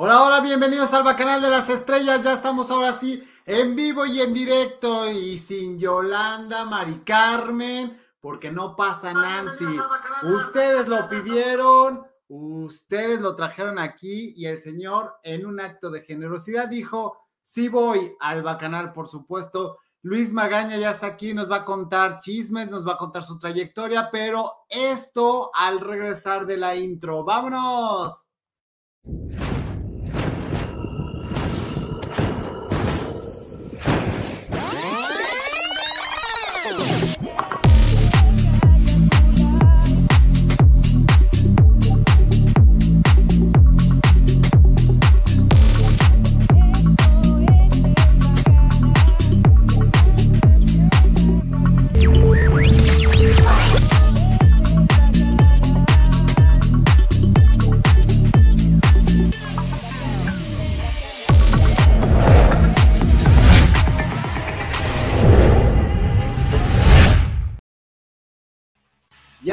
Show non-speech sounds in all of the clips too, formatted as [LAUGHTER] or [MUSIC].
Hola, hola, bienvenidos al Bacanal de las Estrellas. Ya estamos ahora sí en vivo y en directo y sin Yolanda, Mari Carmen, porque no pasa Nancy. Ustedes lo pidieron, ustedes lo trajeron aquí y el señor en un acto de generosidad dijo, sí voy al Bacanal, por supuesto. Luis Magaña ya está aquí, nos va a contar chismes, nos va a contar su trayectoria, pero esto al regresar de la intro. ¡Vámonos!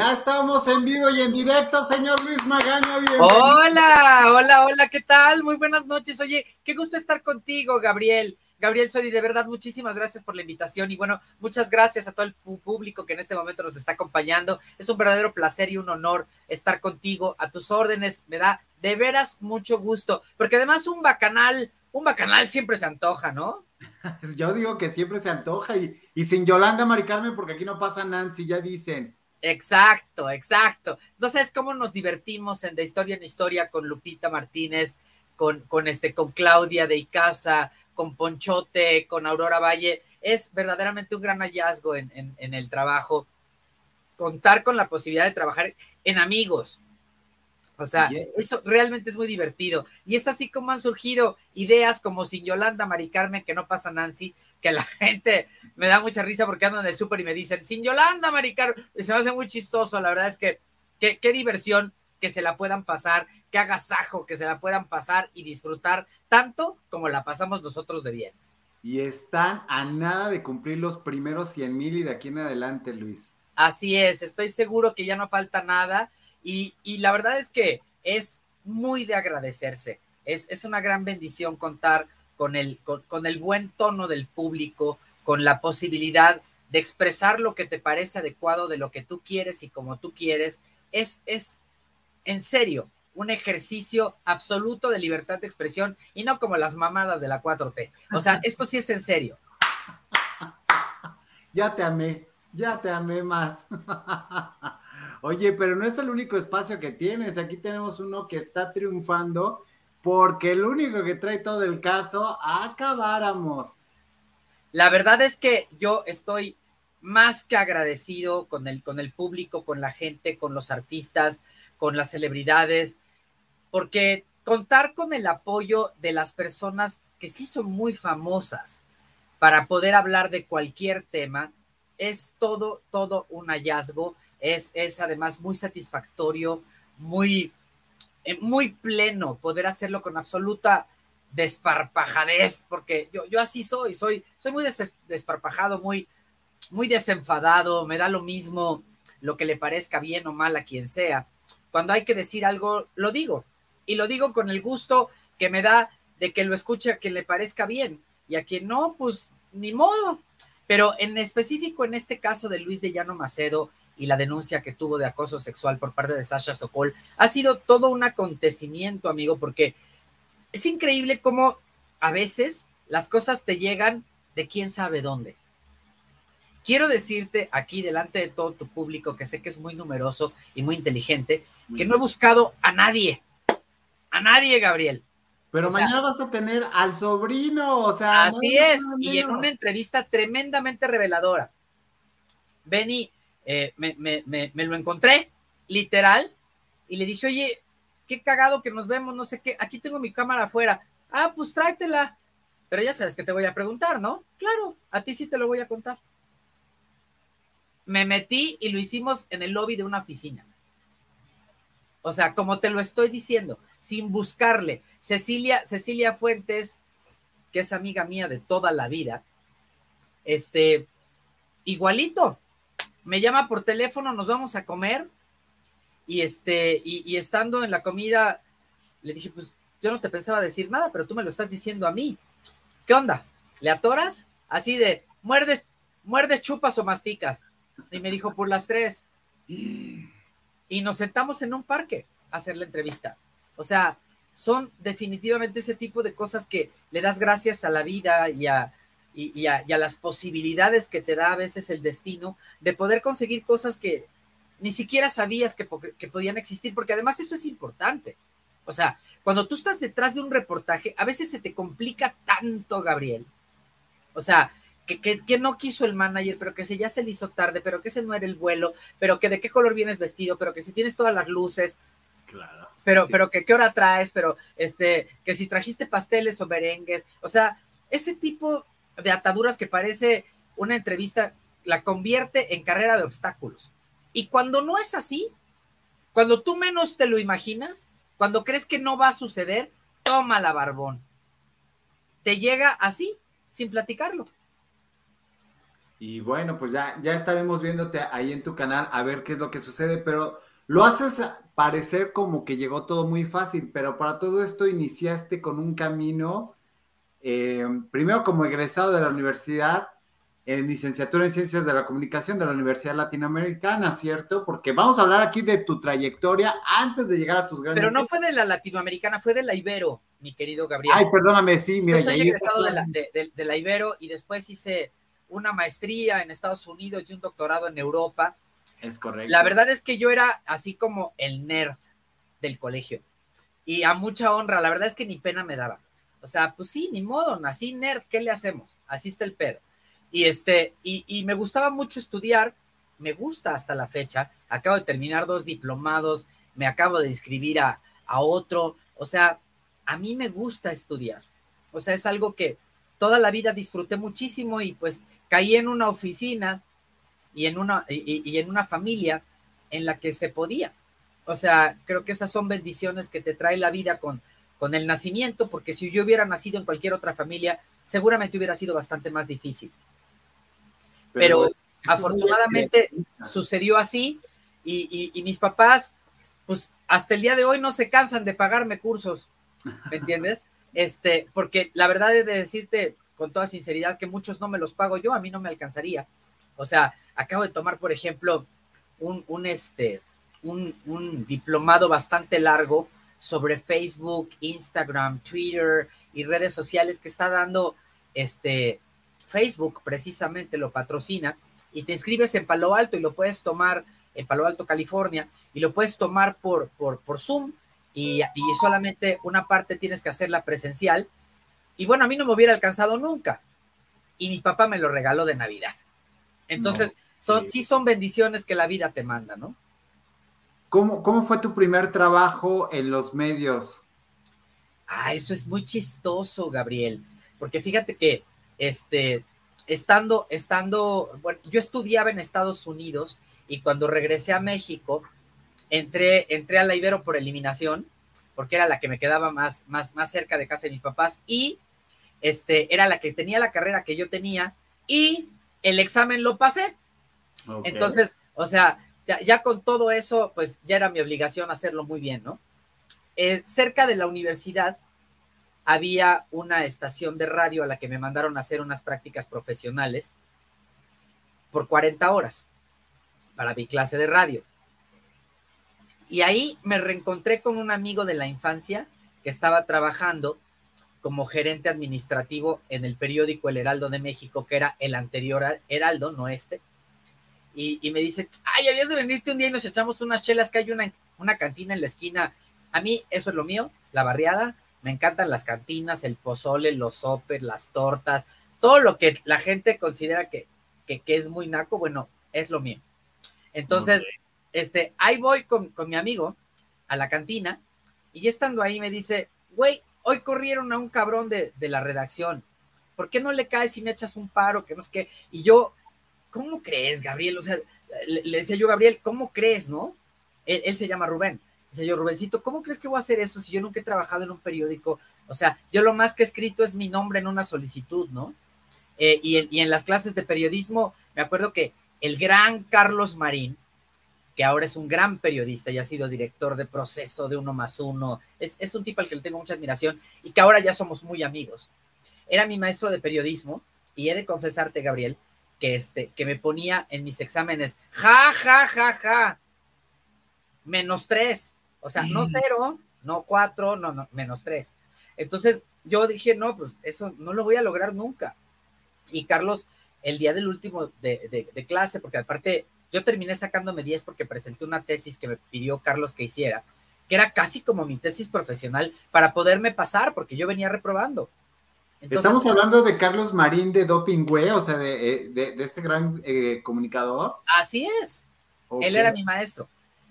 Ya estamos en vivo y en directo, señor Luis Magaña. Hola, hola, hola, ¿qué tal? Muy buenas noches. Oye, qué gusto estar contigo, Gabriel. Gabriel Sodi, de verdad, muchísimas gracias por la invitación y bueno, muchas gracias a todo el público que en este momento nos está acompañando. Es un verdadero placer y un honor estar contigo a tus órdenes. Me da de veras mucho gusto, porque además un bacanal, un bacanal siempre se antoja, ¿no? [LAUGHS] Yo digo que siempre se antoja y, y sin Yolanda Mari Carmen, porque aquí no pasa Nancy, ya dicen. Exacto, exacto. Entonces, cómo nos divertimos en De Historia en Historia con Lupita Martínez, con, con, este, con Claudia de Icaza, con Ponchote, con Aurora Valle. Es verdaderamente un gran hallazgo en, en, en el trabajo. Contar con la posibilidad de trabajar en amigos, o sea, eso realmente es muy divertido. Y es así como han surgido ideas como Sin Yolanda, Mari Carmen, que no pasa Nancy, que la [LAUGHS] gente me da mucha risa porque andan en el súper y me dicen, Sin Yolanda, Mari Carmen. Y se me hace muy chistoso. La verdad es que qué diversión que se la puedan pasar, qué agasajo que se la puedan pasar y disfrutar tanto como la pasamos nosotros de bien. Y están a nada de cumplir los primeros 100 mil y de aquí en adelante, Luis. Así es, estoy seguro que ya no falta nada y, la verdad es que es muy de agradecerse. Es, es una gran bendición contar con el, con, el buen tono del público, con la posibilidad de expresar lo que te parece adecuado de lo que tú quieres y como tú quieres. Es, es en serio, un ejercicio absoluto de libertad de expresión y no como las mamadas de la 4T. O sea, esto sí es en serio. Ya te amé, ya te amé más. [LAUGHS] Oye, pero no es el único espacio que tienes. Aquí tenemos uno que está triunfando porque el único que trae todo el caso, acabáramos. La verdad es que yo estoy más que agradecido con el, con el público, con la gente, con los artistas, con las celebridades, porque contar con el apoyo de las personas que sí son muy famosas para poder hablar de cualquier tema es todo, todo un hallazgo es, es además muy satisfactorio, muy, eh, muy pleno poder hacerlo con absoluta desparpajadez, porque yo, yo así soy, soy, soy muy des, desparpajado, muy, muy desenfadado, me da lo mismo lo que le parezca bien o mal a quien sea. Cuando hay que decir algo, lo digo, y lo digo con el gusto que me da de que lo escuche a quien le parezca bien, y a quien no, pues ni modo. Pero en específico, en este caso de Luis de Llano Macedo, y la denuncia que tuvo de acoso sexual por parte de Sasha Sokol ha sido todo un acontecimiento, amigo, porque es increíble cómo a veces las cosas te llegan de quién sabe dónde. Quiero decirte aquí delante de todo tu público, que sé que es muy numeroso y muy inteligente, que no he buscado a nadie, a nadie, Gabriel. Pero o sea, mañana vas a tener al sobrino, o sea. Así es, y en una entrevista tremendamente reveladora. Benny eh, me, lo encontré, literal, y le dije, oye, qué cagado que nos vemos, no sé qué, aquí tengo mi cámara afuera. Ah, pues tráetela. Pero ya sabes que te voy a preguntar, ¿no? Claro, a ti sí te lo voy a contar. Me metí y lo hicimos en el lobby de una oficina. O sea, como te lo estoy diciendo, sin buscarle. Cecilia, Cecilia Fuentes, que es amiga mía de toda la vida, este, igualito, me llama por teléfono, nos vamos a comer y este, y, estando en la comida, le dije, pues yo no te pensaba decir nada, pero tú me lo estás diciendo a mí. ¿Qué onda? ¿Le atoras? Así de, muerdes, muerdes, chupas o masticas. Y me dijo, por las tres. Y nos sentamos en un parque a hacer la entrevista. O sea, son definitivamente ese tipo de cosas que le das gracias a la vida y a, y, a, las posibilidades que te da a veces el destino de poder conseguir cosas que ni siquiera sabías que, que podían existir, porque además eso es importante. O sea, cuando tú estás detrás de un reportaje, a veces se te complica tanto, Gabriel. O sea, que, que, no quiso el manager, pero que se ya se le hizo tarde, pero que ese no era el vuelo, pero que de qué color vienes vestido, pero que si tienes todas las luces. Claro. Pero, pero que qué hora traes, pero este, que si trajiste pasteles o merengues. O sea, ese tipo de ataduras que parece una entrevista la convierte en carrera de obstáculos. Y cuando no es así, cuando tú menos te lo imaginas, cuando crees que no va a suceder, toma la barbón. Te llega así, sin platicarlo. Y bueno, pues ya, ya estaremos viéndote ahí en tu canal a ver qué es lo que sucede, pero lo haces parecer como que llegó todo muy fácil, pero para todo esto iniciaste con un camino, eh, primero como egresado de la universidad, en licenciatura en Ciencias de la Comunicación de la Universidad Latinoamericana, ¿cierto? Porque vamos a hablar aquí de tu trayectoria antes de llegar a tus grandes... Pero no fue de la Latinoamericana, fue de la Ibero, mi querido Gabriel. Ay, perdóname, sí, mira. Yo soy egresado de la, de la Ibero y después hice una maestría en Estados Unidos y un doctorado en Europa. Es correcto. La verdad es que yo era así como el nerd del colegio. Y a mucha honra, la verdad es que ni pena me daba. O sea, pues sí, ni modo, nací nerd, ¿qué le hacemos? Así está el pedo. Y, este, y, me gustaba mucho estudiar, me gusta hasta la fecha, acabo de terminar dos diplomados, me acabo de inscribir a, a otro, o sea, a mí me gusta estudiar, o sea, es algo que toda la vida disfruté muchísimo y pues caí en una oficina y en una, y, en una familia en la que se podía. O sea, creo que esas son bendiciones que te trae la vida con, con el nacimiento, porque si yo hubiera nacido en cualquier otra familia, seguramente hubiera sido bastante más difícil. Pero, afortunadamente sucedió así y, y, mis papás, pues hasta el día de hoy no se cansan de pagarme cursos, ¿me [LAUGHS] entiendes? Este, porque la verdad es de decirte con toda sinceridad que muchos no me los pago yo, a mí no me alcanzaría. O sea, acabo de tomar, por ejemplo, un, un este, un, un diplomado bastante largo sobre Facebook, Instagram, Twitter y redes sociales que está dando este Facebook precisamente lo patrocina y te inscribes en Palo Alto y lo puedes tomar en Palo Alto, California, y lo puedes tomar por, por, por Zoom y, y, solamente una parte tienes que hacerla presencial. Y bueno, a mí no me hubiera alcanzado nunca. Y mi papá me lo regaló de Navidad. Entonces, son, sí. son bendiciones que la vida te manda, ¿no? ¿Cómo, ¿Cómo fue tu primer trabajo en los medios? Ah, eso es muy chistoso, Gabriel, porque fíjate que este, estando, estando, bueno, yo estudiaba en Estados Unidos y cuando regresé a México, entré, entré a la Ibero por eliminación, porque era la que me quedaba más, más, más cerca de casa de mis papás y este, era la que tenía la carrera que yo tenía y el examen lo pasé. Entonces, o sea, ya, con todo eso, pues ya era mi obligación hacerlo muy bien, ¿no? Eh, cerca de la universidad había una estación de radio a la que me mandaron a hacer unas prácticas profesionales por 40 horas para mi clase de radio. Y ahí me reencontré con un amigo de la infancia que estaba trabajando como gerente administrativo en el periódico El Heraldo de México, que era el anterior Heraldo, no este. Y, me dice, ay, habías de venirte un día y nos echamos unas chelas, que hay una, una cantina en la esquina. A mí eso es lo mío, la barriada, me encantan las cantinas, el pozole, los sopes, las tortas, todo lo que la gente considera que, que, es muy naco, bueno, es lo mío. Entonces, este, ahí voy con, mi amigo a la cantina y ya estando ahí me dice, güey, hoy corrieron a un cabrón de, la redacción. ¿Por qué no le caes y me echas un paro? Que no es que. Y yo, ¿cómo crees, Gabriel? O sea, le, decía yo, Gabriel, ¿cómo crees, no? él, se llama Rubén. Dice yo, Rubéncito, ¿cómo crees que voy a hacer eso si yo nunca he trabajado en un periódico? O sea, yo lo más que he escrito es mi nombre en una solicitud, ¿no? Eh, y, en, las clases de periodismo, me acuerdo que el gran Carlos Marín que ahora es un gran periodista y ha sido director de proceso de uno más uno. Es, es un tipo al que le tengo mucha admiración y que ahora ya somos muy amigos. Era mi maestro de periodismo y he de confesarte, Gabriel, que, este, que me ponía en mis exámenes, ja, ja, ja, ja, menos tres. O sea, no cero, no cuatro, no, no, menos tres. Entonces yo dije, no, pues eso no lo voy a lograr nunca. Y Carlos, el día del último de, de clase, porque aparte yo terminé sacándome 10 porque presenté una tesis que me pidió Carlos que hiciera, que era casi como mi tesis profesional para poderme pasar, porque yo venía reprobando. Estamos hablando de Carlos Marín de Dopingüe, o sea, de, eh, este gran eh, comunicador. Así es. Él era mi maestro.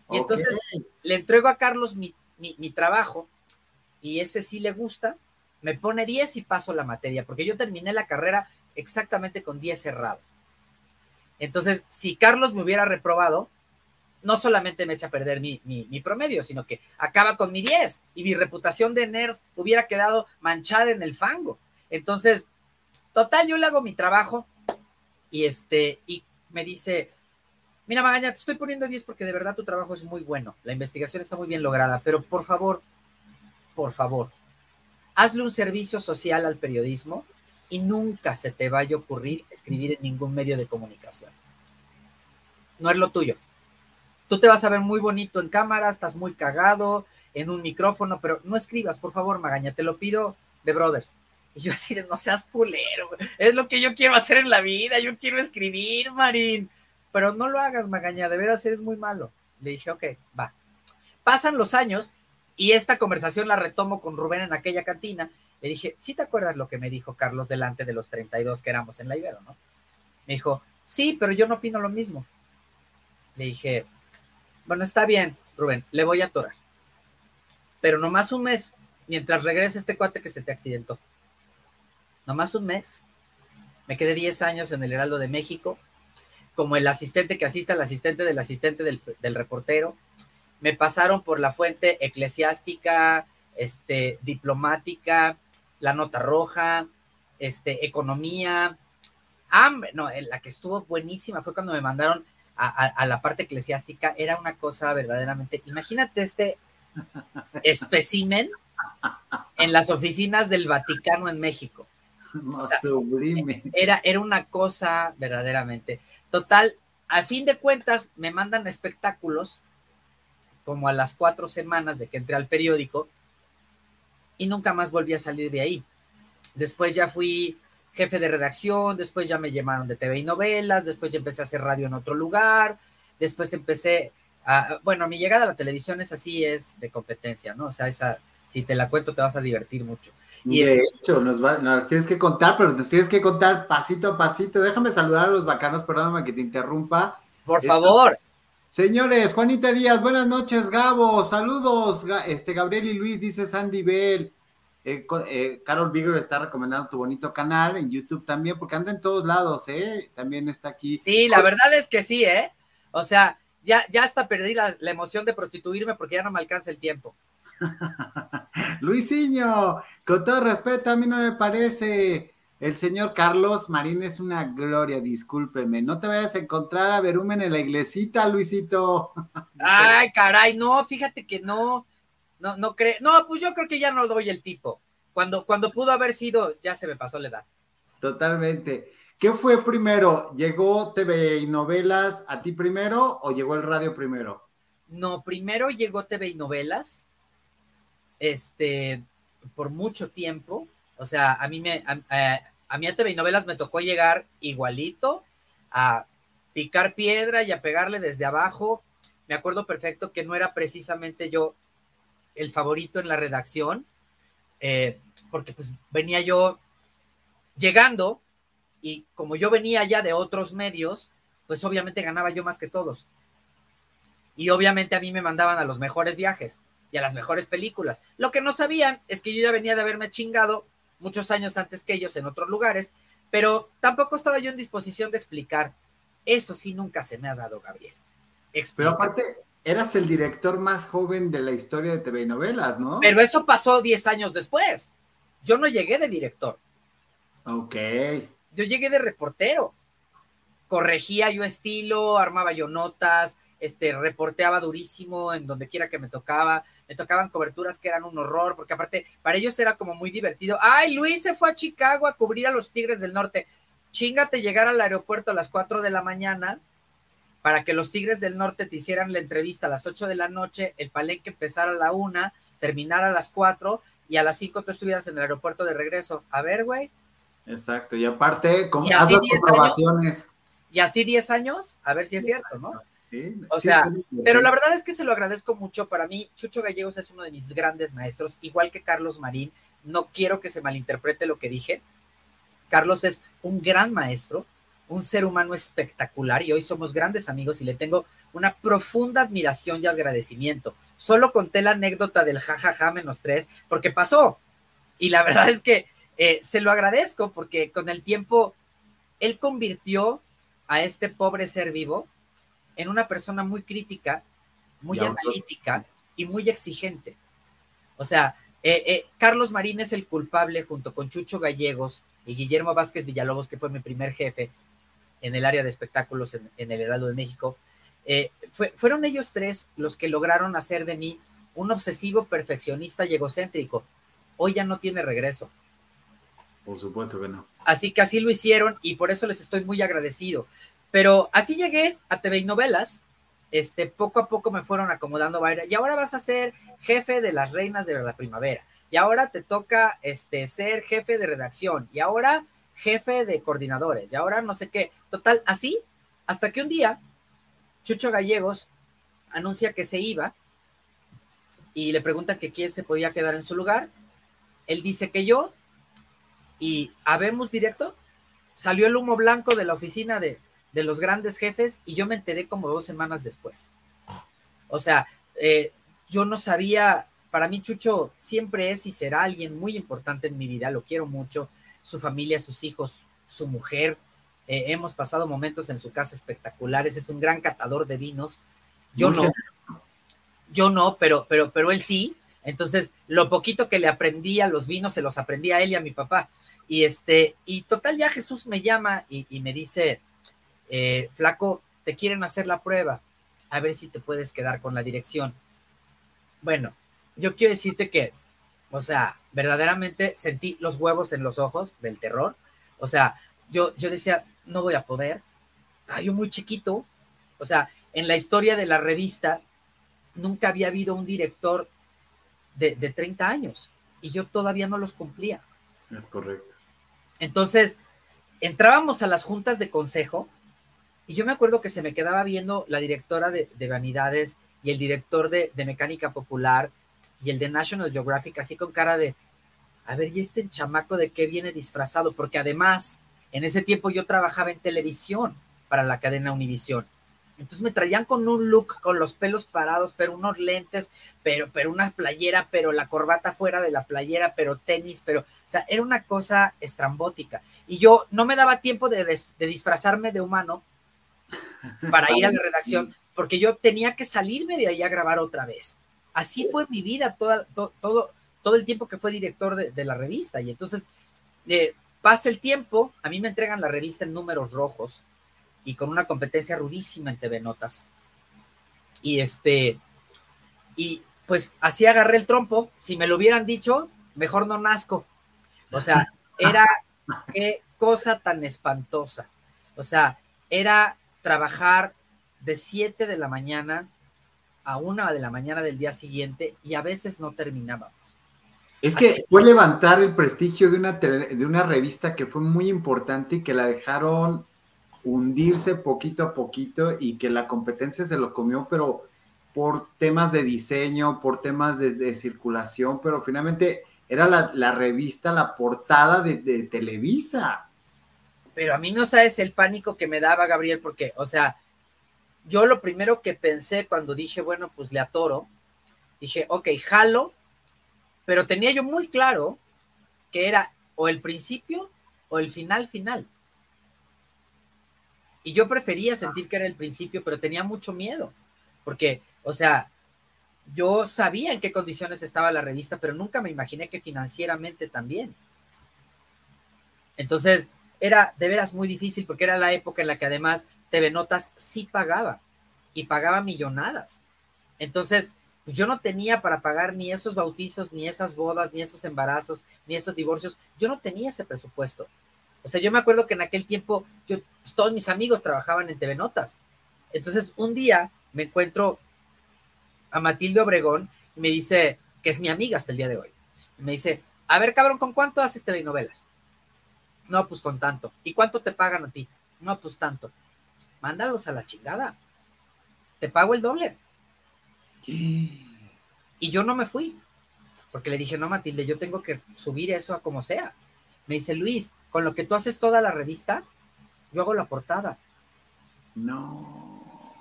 Y entonces le entrego a Carlos mi, mi, trabajo y ese sí le gusta, me pone 10 y paso la materia, porque yo terminé la carrera exactamente con 10 cerrado. Entonces, si Carlos me hubiera reprobado, no solamente me echa a perder mi, mi, promedio, sino que acaba con mi 10 y mi reputación de nerd hubiera quedado manchada en el fango. Entonces, total, yo le hago mi trabajo y este, y me dice, mira Magaña, te estoy poniendo 10 porque de verdad tu trabajo es muy bueno, la investigación está muy bien lograda, pero por favor, por favor, hazle un servicio social al periodismo y nunca se te vaya a ocurrir escribir en ningún medio de comunicación. No es lo tuyo. Tú te vas a ver muy bonito en cámara, estás muy cagado en un micrófono, pero no escribas, por favor, Magaña, te lo pido de Brothers. Y yo así de, no seas culero, es lo que yo quiero hacer en la vida, yo quiero escribir, Marín. Pero no lo hagas, Magaña, de veras eres muy malo. Le dije, ok, va. Pasan los años y esta conversación la retomo con Rubén en aquella cantina le dije, ¿sí te acuerdas lo que me dijo Carlos delante de los 32 que éramos en la Ibero, no? Me dijo, sí, pero yo no opino lo mismo. Le dije, bueno, está bien, Rubén, le voy a atorar. Pero nomás un mes, mientras regrese este cuate que se te accidentó. Nomás un mes. Me quedé 10 años en el Heraldo de México, como el asistente que asiste al asistente del asistente del, del reportero. Me pasaron por la fuente eclesiástica, este, diplomática, la nota roja, este, economía, hambre, no, la que estuvo buenísima fue cuando me mandaron a, la parte eclesiástica, era una cosa verdaderamente, imagínate este [LAUGHS] especimen en las oficinas del Vaticano en México. [LAUGHS] Era, era una cosa verdaderamente. Total, a fin de cuentas, me mandan espectáculos como a las cuatro semanas de que entré al periódico y nunca más volví a salir de ahí. Después ya fui jefe de redacción, después ya me llamaron de TV y novelas, después ya empecé a hacer radio en otro lugar, después empecé a, bueno, mi llegada a la televisión es así, es de competencia, ¿no? O sea, esa, si te la cuento te vas a divertir mucho. Y de hecho, nos, va, nos tienes que contar, pero nos tienes que contar pasito a pasito. Déjame saludar a los bacanos, perdóname que te interrumpa. Por favor. Señores, Juanita Díaz, buenas noches, Gabo, saludos, este Gabriel y Luis, dice Sandy Bell. Eh, eh, Carol Bigger está recomendando tu bonito canal en YouTube también, porque anda en todos lados, ¿eh? También está aquí. Sí, la verdad es que sí, ¿eh? O sea, ya, ya hasta perdí la, la emoción de prostituirme porque ya no me alcanza el tiempo. [LAUGHS] Luisinho, con todo respeto, a mí no me parece. El señor Carlos Marín es una gloria, discúlpeme. No te vayas a encontrar a Verumen en la iglesita, Luisito. [LAUGHS] Ay, caray, no, fíjate que no, no, no creo. No, pues yo creo que ya no doy el tipo. Cuando, cuando pudo haber sido, ya se me pasó la edad. Totalmente. ¿Qué fue primero? ¿Llegó TV y novelas a ti primero o llegó el radio primero? No, primero llegó TV y novelas. Este, por mucho tiempo o sea, a mí me, a, a mí a TV Novelas me tocó llegar igualito a picar piedra y a pegarle desde abajo. Me acuerdo perfecto que no era precisamente yo el favorito en la redacción, eh, porque pues venía yo llegando y como yo venía ya de otros medios, pues obviamente ganaba yo más que todos. Y obviamente a mí me mandaban a los mejores viajes y a las mejores películas. Lo que no sabían es que yo ya venía de haberme chingado muchos años antes que ellos en otros lugares, pero tampoco estaba yo en disposición de explicar. Eso sí nunca se me ha dado, Gabriel. Pero aparte, eras el director más joven de la historia de TV y novelas, ¿no? Pero eso pasó 10 años después. Yo no llegué de director. Ok. Yo llegué de reportero. Corregía yo estilo, armaba yo notas, este, reporteaba durísimo en donde quiera que me tocaba, me tocaban coberturas que eran un horror, porque aparte para ellos era como muy divertido. Ay, Luis se fue a Chicago a cubrir a los Tigres del Norte. Chingate llegar al aeropuerto a las 4 de la mañana para que los Tigres del Norte te hicieran la entrevista a las 8 de la noche, el palenque empezara a la 1, terminara a las 4 y a las 5 tú estuvieras en el aeropuerto de regreso. A ver, güey. Exacto, y aparte, ¿cómo haz las comprobaciones? y así 10 años, a ver si es cierto, ¿no? O sea, pero la verdad es que se lo agradezco mucho. Para mí, Chucho Gallegos es uno de mis grandes maestros, igual que Carlos Marín. No quiero que se malinterprete lo que dije. Carlos es un gran maestro, un ser humano espectacular y hoy somos grandes amigos y le tengo una profunda admiración y agradecimiento. Solo conté la anécdota del jajaja menos tres porque pasó. Y la [LAUGHS] verdad es que eh, se lo agradezco porque con el tiempo él convirtió a este pobre ser vivo en una persona muy crítica, muy analítica y muy exigente. O sea, eh, eh, Carlos Marín es el culpable junto con Chucho Gallegos y Guillermo Vázquez Villalobos, que fue mi primer jefe en el área de espectáculos en, el Heraldo de México. Eh, fueron ellos tres los que lograron hacer de mí un obsesivo perfeccionista y egocéntrico. Hoy ya no tiene regreso. Por supuesto que no. Así que así lo hicieron y por eso les estoy muy agradecido. Pero así llegué a TV y novelas. Este, poco a poco me fueron acomodando y ahora vas a ser jefe de las reinas de la primavera. Y ahora te toca este, ser jefe de redacción. Y ahora jefe de coordinadores. Y ahora no sé qué. Total, así, hasta que un día Chucho Gallegos anuncia que se iba y le preguntan que quién se podía quedar en su lugar. Él dice que yo, y habemos directo, salió el humo blanco de la oficina de, de los grandes jefes y yo me enteré como dos semanas después. O sea, eh, yo no sabía, para mí Chucho siempre es y será alguien muy importante en mi vida, lo quiero mucho, su familia, sus hijos, su mujer, eh, hemos pasado momentos en su casa espectaculares, es un gran catador de vinos, yo no, yo no, pero, pero, pero él sí, entonces lo poquito que le aprendí a los vinos se los aprendí a él y a mi papá. Y este, y total, ya Jesús me llama y, y me dice, eh, flaco, te quieren hacer la prueba, a ver si te puedes quedar con la dirección. Bueno, yo quiero decirte que, o sea, verdaderamente sentí los huevos en los ojos del terror. O sea, yo, yo decía, no voy a poder. Estaba yo muy chiquito. O sea, en la historia de la revista nunca había habido un director de, de 30 años y yo todavía no los cumplía. Es correcto. Entonces, entrábamos a las juntas de consejo y yo me acuerdo que se me quedaba viendo la directora de, Vanidades y el director de, Mecánica Popular y el de National Geographic, así con cara de, a ver, ¿y este chamaco de qué viene disfrazado? Porque además, en ese tiempo yo trabajaba en televisión para la cadena Univisión. Entonces me traían con un look, con los pelos parados, pero unos lentes, pero, pero una playera, pero la corbata fuera de la playera, pero tenis, pero, o sea, era una cosa estrambótica. Y yo no me daba tiempo de, de disfrazarme de humano para ir a la redacción, porque yo tenía que salirme de ahí a grabar otra vez. Así fue mi vida toda, todo, todo el tiempo que fue director de, la revista. Y entonces eh, pasa el tiempo, a mí me entregan la revista en números rojos y con una competencia rudísima en TV Notas. Y este, y pues así agarré el trompo. Si me lo hubieran dicho, mejor no nazco. O sea, [LAUGHS] era qué cosa tan espantosa. O sea, era trabajar de 7 de la mañana a 1 de la mañana del día siguiente y a veces no terminábamos. Es que fue levantar el prestigio de una, de una revista que fue muy importante y que la dejaron hundirse poquito a poquito y que la competencia se lo comió, pero por temas de diseño, por temas de, circulación, pero finalmente era la, revista, la portada de, de Televisa pero a mí no sabes el pánico que me daba Gabriel, porque, o sea, yo lo primero que pensé cuando dije, bueno, pues le atoro, dije, ok, jalo, pero tenía yo muy claro que era o el principio o el final final. Y yo prefería sentir que era el principio, pero tenía mucho miedo, porque, o sea, yo sabía en qué condiciones estaba la revista, pero nunca me imaginé que financieramente también. Entonces, era de veras muy difícil porque era la época en la que además TV Notas sí pagaba. y pagaba millonadas. Entonces, pues yo no tenía para pagar ni esos bautizos, ni esas bodas, ni esos embarazos, ni esos divorcios. Yo no tenía ese presupuesto. O sea, yo me acuerdo que en aquel tiempo yo, pues, todos mis amigos trabajaban en TV Notas. Entonces, un día me encuentro a Matilde Obregón y me dice, que es mi amiga hasta el día de hoy. Y me dice, a ver, cabrón, ¿con cuánto haces TV novelas? No, pues con tanto. ¿Y cuánto te pagan a ti? No, pues tanto. Mándalos a la chingada. Te pago el doble. Y yo no me fui, porque le dije, no, Matilde, yo tengo que subir eso a como sea. Me dice, Luis, con lo que tú haces toda la revista, yo hago la portada. No.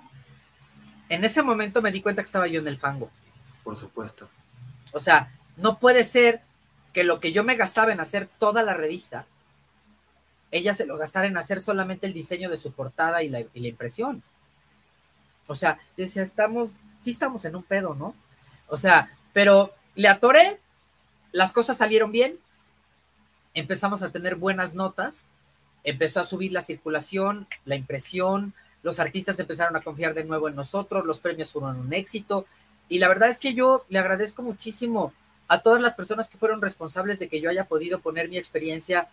En ese momento me di cuenta que estaba yo en el fango. Por supuesto. O sea, no puede ser que lo que yo me gastaba en hacer toda la revista, ella se lo gastara en hacer solamente el diseño de su portada y la, impresión. O sea, decía, estamos, sí estamos en un pedo, ¿no? O sea, pero le atoré, las cosas salieron bien, empezamos a tener buenas notas, empezó a subir la circulación, la impresión, los artistas empezaron a confiar de nuevo en nosotros, los premios fueron un éxito, y la verdad es que yo le agradezco muchísimo a todas las personas que fueron responsables de que yo haya podido poner mi experiencia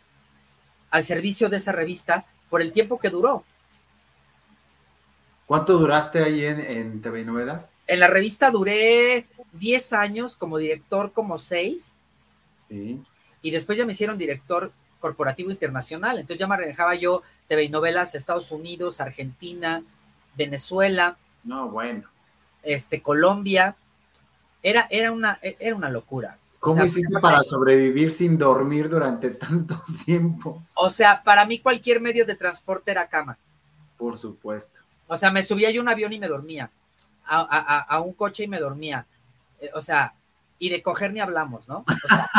al servicio de esa revista por el tiempo que duró. ¿Cuánto duraste ahí en, en TV Novelas? En la revista duré 10 años como director, como 6. Sí. Y después ya me hicieron director corporativo internacional. Entonces ya manejaba yo TV novelas Estados Unidos, Argentina, Venezuela. No, bueno. Este, Colombia. Era, era, una, era una locura. ¿Cómo o sea, hiciste para sobrevivir sin dormir durante tantos [LAUGHS] tiempo? O sea, para mí cualquier medio de transporte era cama. Por supuesto. O sea, me subía yo a un avión y me dormía. A, a, a un coche y me dormía. Eh, o sea, y de coger ni hablamos, ¿no? O sea,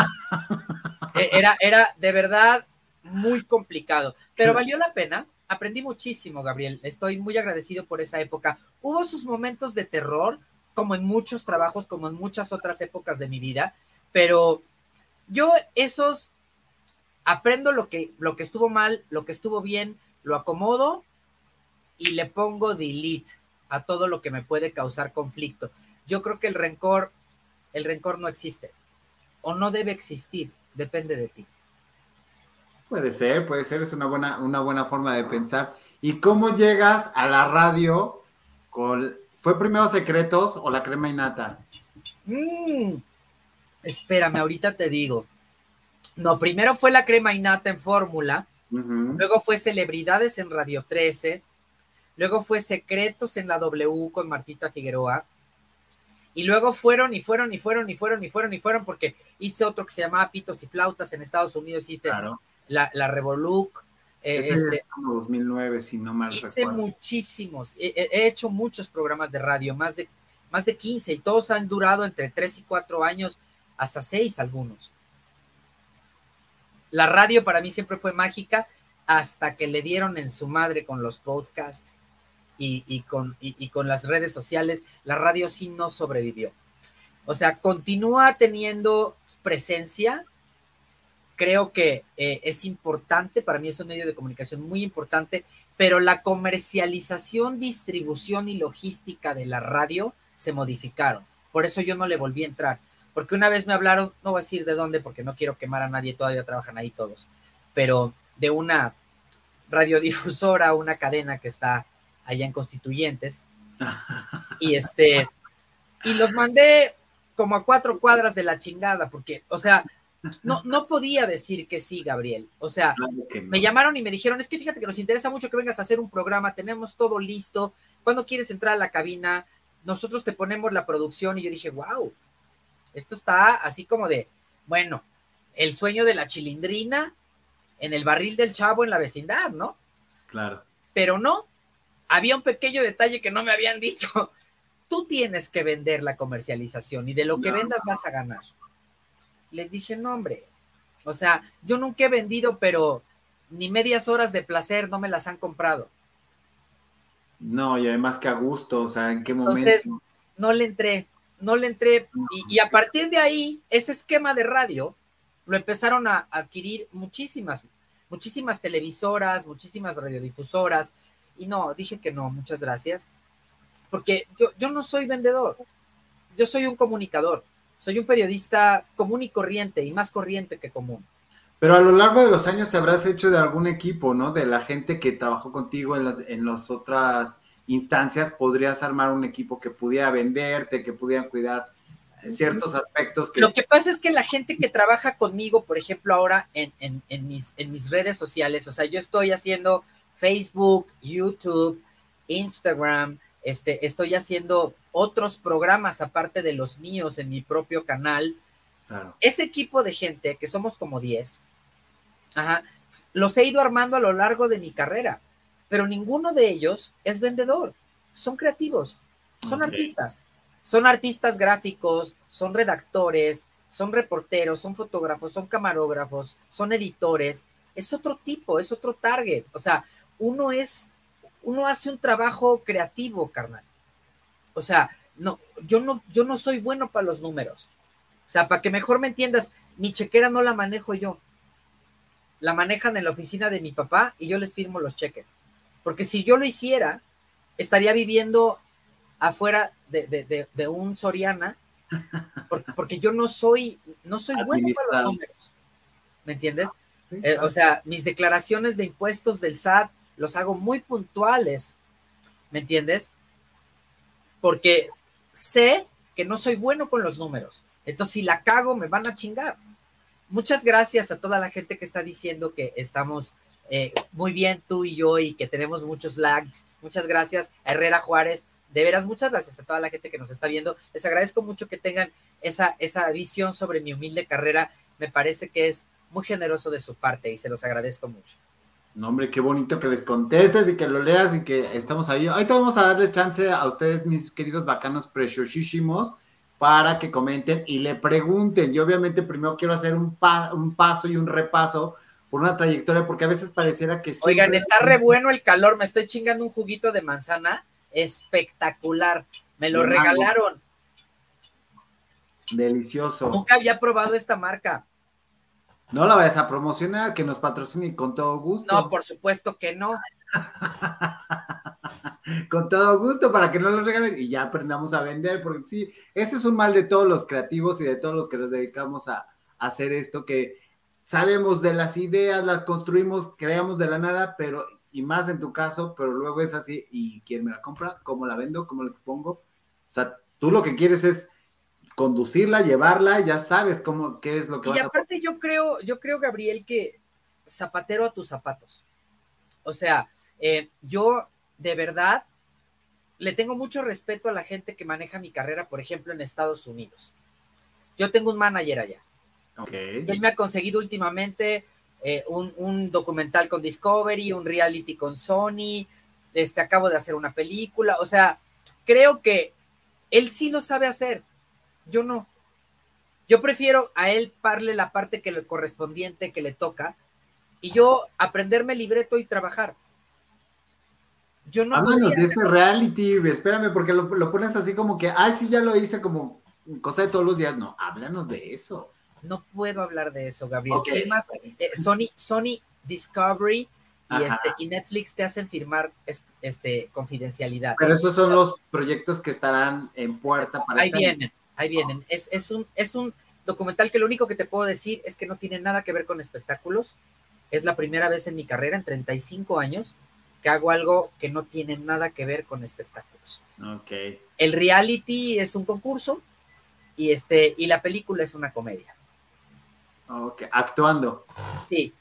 [LAUGHS] era, era de verdad muy complicado, pero valió la pena. Aprendí muchísimo, Gabriel. Estoy muy agradecido por esa época. Hubo sus momentos de terror, como en muchos trabajos, como en muchas otras épocas de mi vida, pero yo esos aprendo lo que, lo que estuvo mal, lo que estuvo bien, lo acomodo y le pongo delete a todo lo que me puede causar conflicto. Yo creo que el rencor, el rencor no existe o no debe existir, depende de ti. Puede ser, puede ser, es una buena, una buena forma de pensar. ¿Y cómo llegas a la radio con... ¿Fue primero Secretos o la crema y nata? Mm, espérame, ahorita te digo. No, primero fue la crema y nata en fórmula, uh -huh. luego fue Celebridades en Radio 13, luego fue Secretos en la W con Martita Figueroa, y luego fueron y fueron y fueron y fueron y fueron y fueron porque hice otro que se llamaba Pitos y Flautas en Estados Unidos, hice Claro. la, la Revoluc. eh, Ese este, es como 2009, si no mal hice recuerdo. muchísimos, he hecho muchos programas de radio, más de, más de 15, y todos han durado entre 3 y 4 años, hasta 6 algunos. La radio para mí siempre fue mágica hasta que le dieron en su madre con los podcasts y, y con, y con las redes sociales. La radio sí no sobrevivió. O sea, continúa teniendo presencia. Creo que eh, es importante, para mí es un medio de comunicación muy importante, pero la comercialización, distribución y logística de la radio se modificaron. Por eso yo no le volví a entrar. Porque una vez me hablaron, no voy a decir de dónde, porque no quiero quemar a nadie, todavía trabajan ahí todos, pero de una radiodifusora, una cadena que está allá en Constituyentes. Y este, y los mandé como a cuatro cuadras de la chingada, porque, o sea, no, no podía decir que sí, Gabriel. O sea, Claro que no. me llamaron y me dijeron, es que fíjate que nos interesa mucho que vengas a hacer un programa, tenemos todo listo, ¿cuándo quieres entrar a la cabina? Nosotros te ponemos la producción y yo dije, wow, esto está así como de, bueno, el sueño de la chilindrina en el barril del chavo en la vecindad, ¿no? Claro. Pero no, había un pequeño detalle que no me habían dicho. [LAUGHS] Tú tienes que vender la comercialización y de lo que No. vendas vas a ganar. Les dije, no, hombre. O sea, yo nunca he vendido, pero ni medias horas de placer no me las han comprado. No, y además que a gusto, o sea, ¿en qué momento? Entonces, no le entré, no le entré. Y, y a partir de ahí, ese esquema de radio lo empezaron a adquirir muchísimas, muchísimas televisoras, muchísimas radiodifusoras. Y no, dije que no, muchas gracias. porque yo, yo no soy vendedor, yo soy un comunicador, soy un periodista común y corriente y más corriente que común. Pero a lo largo de los años te habrás hecho de algún equipo, ¿no? De la gente que trabajó contigo en las, en las otras instancias, podrías armar un equipo que pudiera venderte, que pudiera cuidar ciertos aspectos. Que... Lo que pasa es que la gente que trabaja conmigo, por ejemplo, ahora en, en, mis, en mis redes sociales, o sea, yo estoy haciendo Facebook, YouTube, Instagram, este, estoy haciendo otros programas aparte de los míos en mi propio canal. Ese equipo de gente, que somos como 10, los he ido armando a lo largo de mi carrera, pero ninguno de ellos es vendedor, son creativos, son artistas, son artistas gráficos, son redactores, son reporteros, son fotógrafos, son camarógrafos, son editores, es otro tipo, es otro target, o sea, uno es, uno hace un trabajo creativo, carnal. O sea, no, yo no, yo no soy bueno para los números. O sea, para que mejor me entiendas, mi chequera no la manejo yo. La manejan en la oficina de mi papá y yo les firmo los cheques. Porque si yo lo hiciera, estaría viviendo afuera de, un Soriana, porque, yo no soy, no soy bueno para los números. ¿Me entiendes? Eh, o sea, mis declaraciones de impuestos del SAT los hago muy puntuales. ¿Me entiendes? Porque sé que no soy bueno con los números. Entonces, si la cago, me van a chingar. Muchas gracias a toda la gente que está diciendo que estamos eh, muy bien tú y yo y que tenemos muchos likes. Muchas gracias Herrera Juárez. De veras, muchas gracias a toda la gente que nos está viendo. Les agradezco mucho que tengan esa, esa visión sobre mi humilde carrera. Me parece que es muy generoso de su parte y se los agradezco mucho. No, hombre, qué bonito que les contestes y que lo leas y que estamos ahí. Ahorita vamos a darles chance a ustedes, mis queridos bacanos preciosísimos, para que comenten y le pregunten. Yo obviamente primero quiero hacer un, un paso y un repaso por una trayectoria, porque a veces pareciera que... Oigan, está re bueno el calor, me estoy chingando un juguito de manzana espectacular, me lo regalaron. Delicioso. Nunca había probado esta marca. No la vayas a promocionar, que nos patrocine con todo gusto. No, por supuesto que no. [LAUGHS] con todo gusto para que no lo regales y ya aprendamos a vender, porque sí, ese es un mal de todos los creativos y de todos los que nos dedicamos a, hacer esto, que sabemos de las ideas, las construimos, creamos de la nada, pero, y más en tu caso, pero luego es así, ¿y quién me la compra? ¿Cómo la vendo? ¿Cómo la expongo? O sea, tú lo que quieres es conducirla, llevarla, ya sabes cómo, qué es lo que y aparte yo creo, yo creo, Gabriel, que zapatero a tus zapatos. O sea, eh, yo de verdad le tengo mucho respeto a la gente que maneja mi carrera, por ejemplo, en Estados Unidos. Yo tengo un manager allá. Okay. Él me ha conseguido últimamente eh, un, un, documental con Discovery, un reality con Sony, este, acabo de hacer una película, o sea, creo que él sí lo sabe hacer yo no. Yo prefiero a él parle la parte que le correspondiente que le toca y yo aprenderme libreto y trabajar. Yo no. Háblanos de ese reality, espérame, porque lo, pones así como que, ay, sí, ya lo hice como cosa de todos los días. No, háblanos de eso. No puedo hablar de eso, Gabriel. Eh, Sony, Sony Discovery y, este, y Netflix te hacen firmar este, confidencialidad. Pero esos son los proyectos que estarán en puerta para. Ahí vienen ahí vienen. Es, es, un, es un documental que lo único que te puedo decir es que no tiene nada que ver con espectáculos. Es la primera vez en mi carrera, en 35 años, que hago algo que no tiene nada que ver con espectáculos. Ok. El reality es un concurso y, este, y la película es una comedia. Ok, actuando. Sí,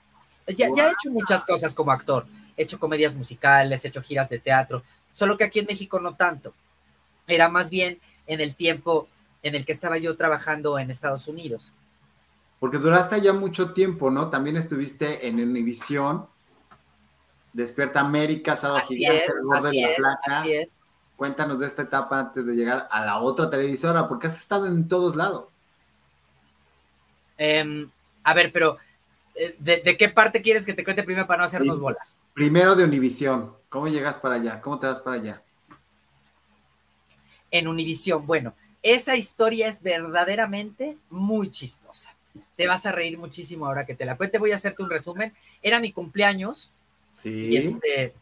ya, ya he hecho muchas cosas como actor. He hecho comedias musicales, he hecho giras de teatro, solo que aquí en México no tanto. Era más bien en el tiempo en el que estaba yo trabajando en Estados Unidos. Porque duraste ya mucho tiempo, ¿no? También estuviste en Univisión, Despierta América, Sábado Gigante, de la Plata. Cuéntanos de esta etapa antes de llegar a la otra televisora, porque has estado en todos lados. Em, a ver, pero eh, ¿de, qué parte quieres que te cuente primero para no hacernos bolas? Primero de Univisión. ¿Cómo llegas para allá? ¿Cómo te vas para allá? En Univisión, bueno, esa historia es verdaderamente muy chistosa. Te vas a reír muchísimo ahora que te la cuente. Voy a hacerte un resumen. Era mi cumpleaños. Sí. Y, este,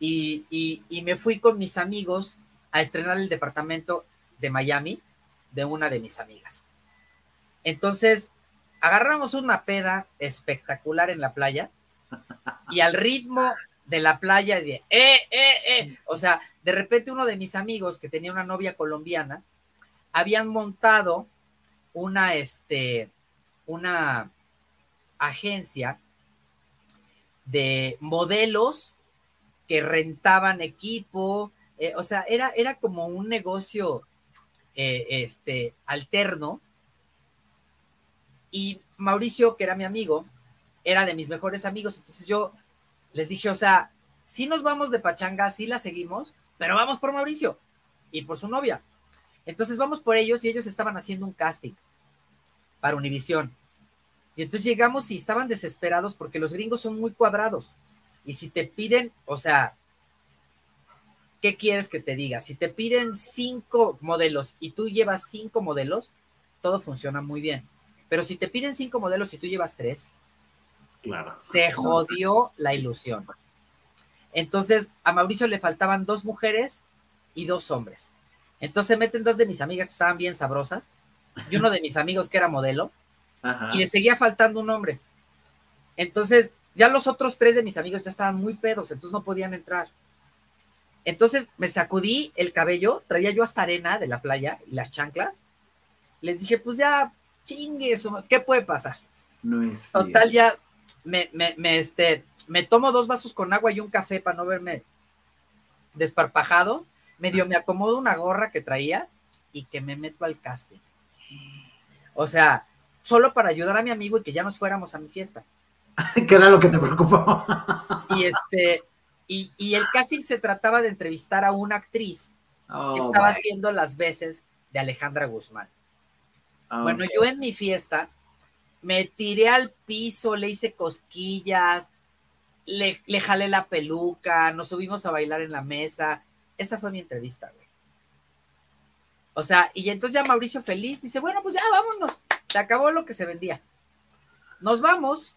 y, me fui con mis amigos a estrenar el departamento de Miami de una de mis amigas. Entonces, agarramos una peda espectacular en la playa y al ritmo de la playa de, eh, eh, eh, o sea, de repente uno de mis amigos que tenía una novia colombiana, habían montado una, este, una agencia de modelos que rentaban equipo, o sea, era, era como un negocio este, alterno. Y Mauricio, que era mi amigo, era de mis mejores amigos, entonces yo les dije, o sea, si nos vamos de pachanga, sí la seguimos, pero vamos por Mauricio y por su novia. Entonces vamos por ellos y ellos estaban haciendo un casting para Univisión. Y entonces llegamos y estaban desesperados porque los gringos son muy cuadrados. Y si te piden, o sea, ¿qué quieres que te diga? Si te piden cinco modelos y tú llevas cinco modelos, todo funciona muy bien. Pero si te piden cinco modelos y tú llevas tres, claro. se jodió la ilusión. Entonces, a Mauricio le faltaban dos mujeres y dos hombres. Entonces meten dos de mis amigas que estaban bien sabrosas y uno de mis amigos que era modelo y le seguía faltando un hombre. Entonces, ya los otros tres de mis amigos ya estaban muy pedos, entonces no podían entrar. Entonces me sacudí el cabello, traía yo hasta arena de la playa y las chanclas. Les dije, pues ya, chingue eso, ¿qué puede pasar? No es. Total, ya me, me, me, este, me tomo dos vasos con agua y un café para no verme desparpajado. Medio me acomodo una gorra que traía y que me meto al casting. O sea, solo para ayudar a mi amigo y que ya nos fuéramos a mi fiesta. [LAUGHS] ¿Qué era lo que te preocupó? y este, y, el casting se trataba de entrevistar a una actriz que estaba haciendo las veces de Alejandra Guzmán. Bueno, yo en mi fiesta me tiré al piso, le hice cosquillas, le, le, jalé la peluca, nos subimos a bailar en la mesa. Esa fue mi entrevista, güey. O sea, y entonces ya Mauricio feliz dice, bueno, pues ya vámonos, se acabó lo que se vendía. Nos vamos,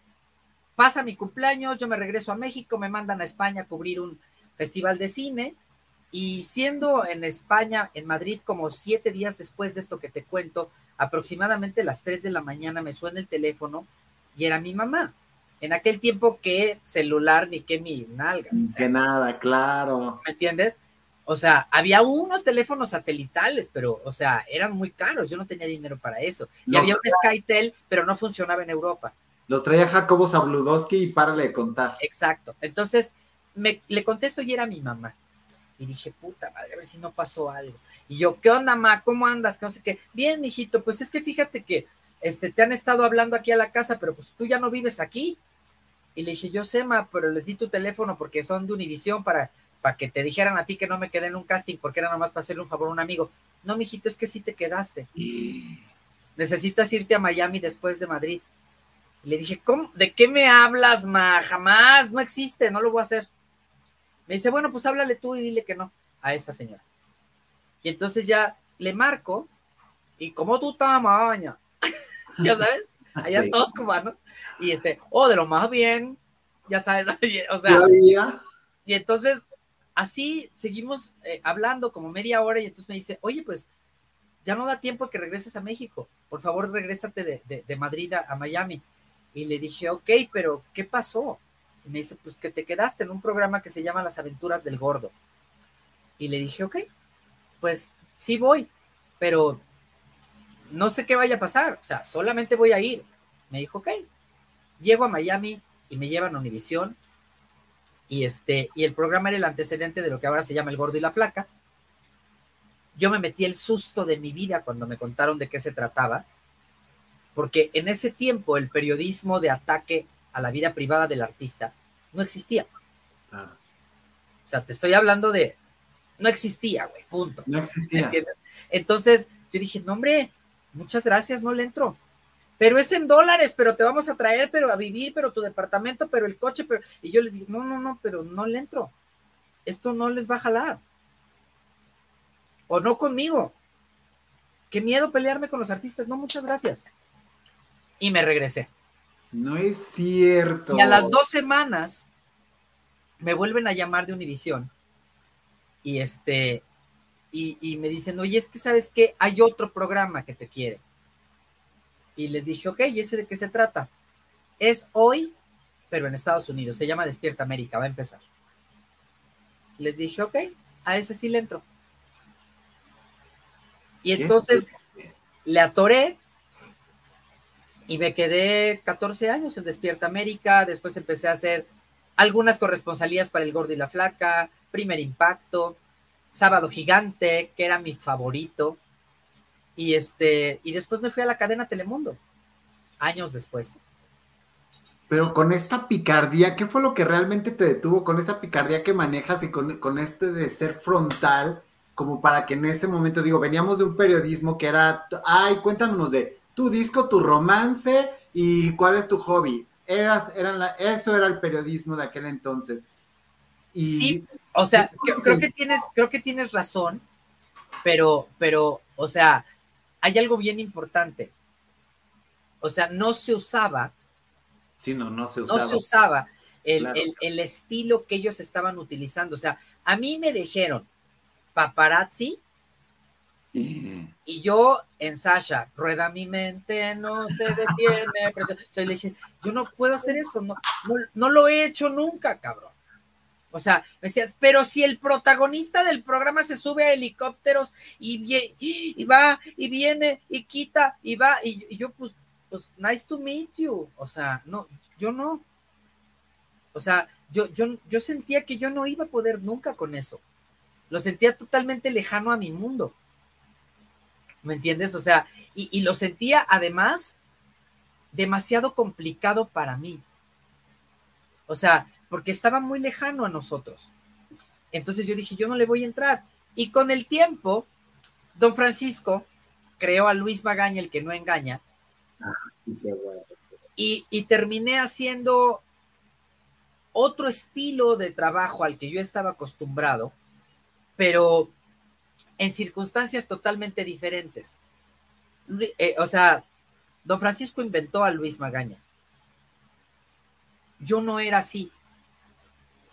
Pasa mi cumpleaños, yo me regreso a México, me mandan a España a cubrir un festival de cine y siendo en España, en Madrid, como siete días después de esto que te cuento, aproximadamente a las tres de la mañana me suena el teléfono y era mi mamá. En aquel tiempo que celular ni que mi nalgas. que nada, claro. ¿Me entiendes? O sea, había unos teléfonos satelitales, pero, o sea, eran muy caros. Yo no tenía dinero para eso. Y había un SkyTel, pero no funcionaba en Europa. Los traía Jacobo Zabludowski y párale de contar. Exacto. Entonces, me, le contesto y era mi mamá. Y dije, puta madre, a ver si no pasó algo. Y yo, ¿qué onda, ma? ¿Cómo andas? No sé qué. Bien, mijito, pues es que fíjate que este, te han estado hablando aquí a la casa, pero pues tú ya no vives aquí. Y le dije, yo sé, ma, pero les di tu teléfono porque son de Univisión para, para que te dijeran a ti que no me quedé en un casting porque era nomás para hacerle un favor a un amigo. No, mijito, es que sí te quedaste. [GASPS] Necesitas irte a Miami después de Madrid. Le dije, ¿cómo? ¿De qué me hablas, ma? Jamás, no existe, no lo voy a hacer. Me dice, bueno, pues háblale tú y dile que no a esta señora. Y entonces ya le marco, y como tú tamaña, [LAUGHS] ya sabes, allá todos cubanos, y este, oh, de lo más bien, ya sabes, [LAUGHS] o sea, y entonces así seguimos eh, hablando como media hora, y entonces me dice, oye, pues ya no da tiempo que regreses a México, por favor, regrésate de, de Madrid a Miami. Y le dije, ok, pero ¿qué pasó? Y me dice, pues que te quedaste en un programa que se llama Las Aventuras del Gordo. Y le dije, ok, pues sí voy, pero no sé qué vaya a pasar, o sea, solamente voy a ir. Me dijo, ok, llego a Miami y me llevan a Univisión. Y, este, y el programa era el antecedente de lo que ahora se llama El Gordo y la Flaca. Yo me metí el susto de mi vida cuando me contaron de qué se trataba porque en ese tiempo el periodismo de ataque a la vida privada del artista no existía. O sea, te estoy hablando de, no existía, güey, punto. No existía. Entonces yo dije, no, hombre, muchas gracias, no le entro. Pero es en dólares, pero te vamos a traer, pero a vivir, pero tu departamento, pero el coche, pero... Y yo les dije, no, no, no, pero no le entro. Esto no les va a jalar. O no conmigo. Qué miedo pelearme con los artistas. No, muchas gracias y me regresé. No es cierto. Y a las dos semanas me vuelven a llamar de Univisión. Y este, y, me dicen, oye, es que sabes que hay otro programa que te quiere. Y les dije, ok, ¿y ese de qué se trata? Es hoy, pero en Estados Unidos, se llama Despierta América, va a empezar. Les dije, ok, a ese sí le entro. Y entonces le atoré y me quedé 14 años en Despierta América, después empecé a hacer algunas corresponsalías para El Gordo y la Flaca, Primer Impacto, Sábado Gigante, que era mi favorito, y este, y después me fui a la cadena Telemundo, años después. Pero con esta picardía, ¿qué fue lo que realmente te detuvo con esta picardía que manejas y con, con este de ser frontal, como para que en ese momento, digo, veníamos de un periodismo que era, ay, cuéntanos de tu disco, tu romance y cuál es tu hobby. Eras, eran la, eso era el periodismo de aquel entonces. Y, sí, o sea, creo, que tienes, creo que tienes razón, pero, pero, o sea, hay algo bien importante. O sea, no se usaba. Sí, no, no se usaba. No se usaba el, el estilo que ellos estaban utilizando. O sea, a mí me dijeron paparazzi y yo en Sasha, rueda mi mente, no se detiene. O le dije, yo no puedo hacer eso, no, no, lo he hecho nunca, cabrón. O sea, me decías, pero si el protagonista del programa se sube a helicópteros y, y va y viene y quita y va, y, yo, pues, pues, nice to meet you. O sea, no, yo no. O sea, yo, yo, yo sentía que yo no iba a poder nunca con eso. Lo sentía totalmente lejano a mi mundo. ¿Me entiendes? O sea, y, lo sentía además demasiado complicado para mí. O sea, porque estaba muy lejano a nosotros. Entonces yo dije, yo no le voy a entrar. Y con el tiempo, don Francisco creó a Luis Magaña, el que no engaña. Ah, y, y terminé haciendo otro estilo de trabajo al que yo estaba acostumbrado, pero en circunstancias totalmente diferentes. Eh, o sea, don Francisco inventó a Luis Magaña. Yo no era así.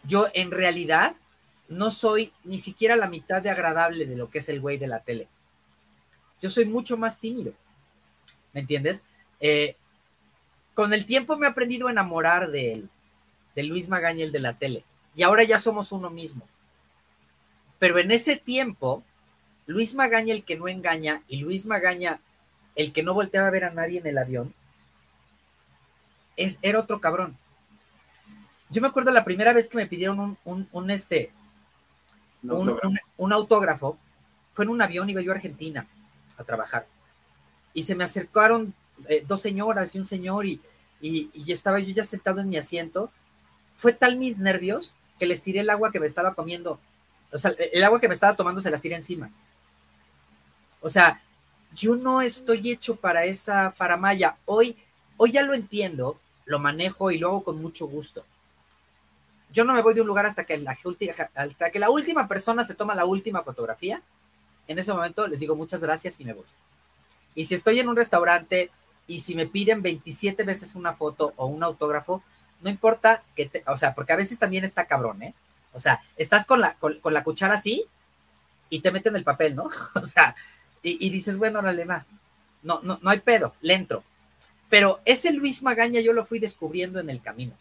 Yo en realidad no soy ni siquiera la mitad de agradable de lo que es el güey de la tele. Yo soy mucho más tímido. ¿Me entiendes? Eh, con el tiempo me he aprendido a enamorar de él, de Luis Magaña, el de la tele. Y ahora ya somos uno mismo. Pero en ese tiempo Luis Magaña el que no engaña y Luis Magaña el que no volteaba a ver a nadie en el avión, es, era otro cabrón. Yo me acuerdo la primera vez que me pidieron un, este, un, autógrafo, fue en un avión, iba yo a Argentina a trabajar, y se me acercaron eh, dos señoras y un señor, y, y, y estaba yo ya sentado en mi asiento, fue tal mis nervios que les tiré el agua que me estaba comiendo, o sea, el agua que me estaba tomando se las tiré encima. O sea, yo no estoy hecho para esa faramaya. Hoy, hoy ya lo entiendo, lo manejo y lo hago con mucho gusto. Yo no me voy de un lugar hasta que la, hasta que la última persona se toma la última fotografía. En ese momento les digo muchas gracias y me voy. Y si estoy en un restaurante y si me piden 27 veces una foto o un autógrafo, no importa que te, o sea, porque a veces también está cabrón, ¿eh? O sea, estás con la, con, con la cuchara así y te meten el papel, ¿no? [LAUGHS] o sea, y, dices, bueno, órale, va. No, no, no hay pedo, le entro. Pero ese Luis Magaña yo lo fui descubriendo en el camino.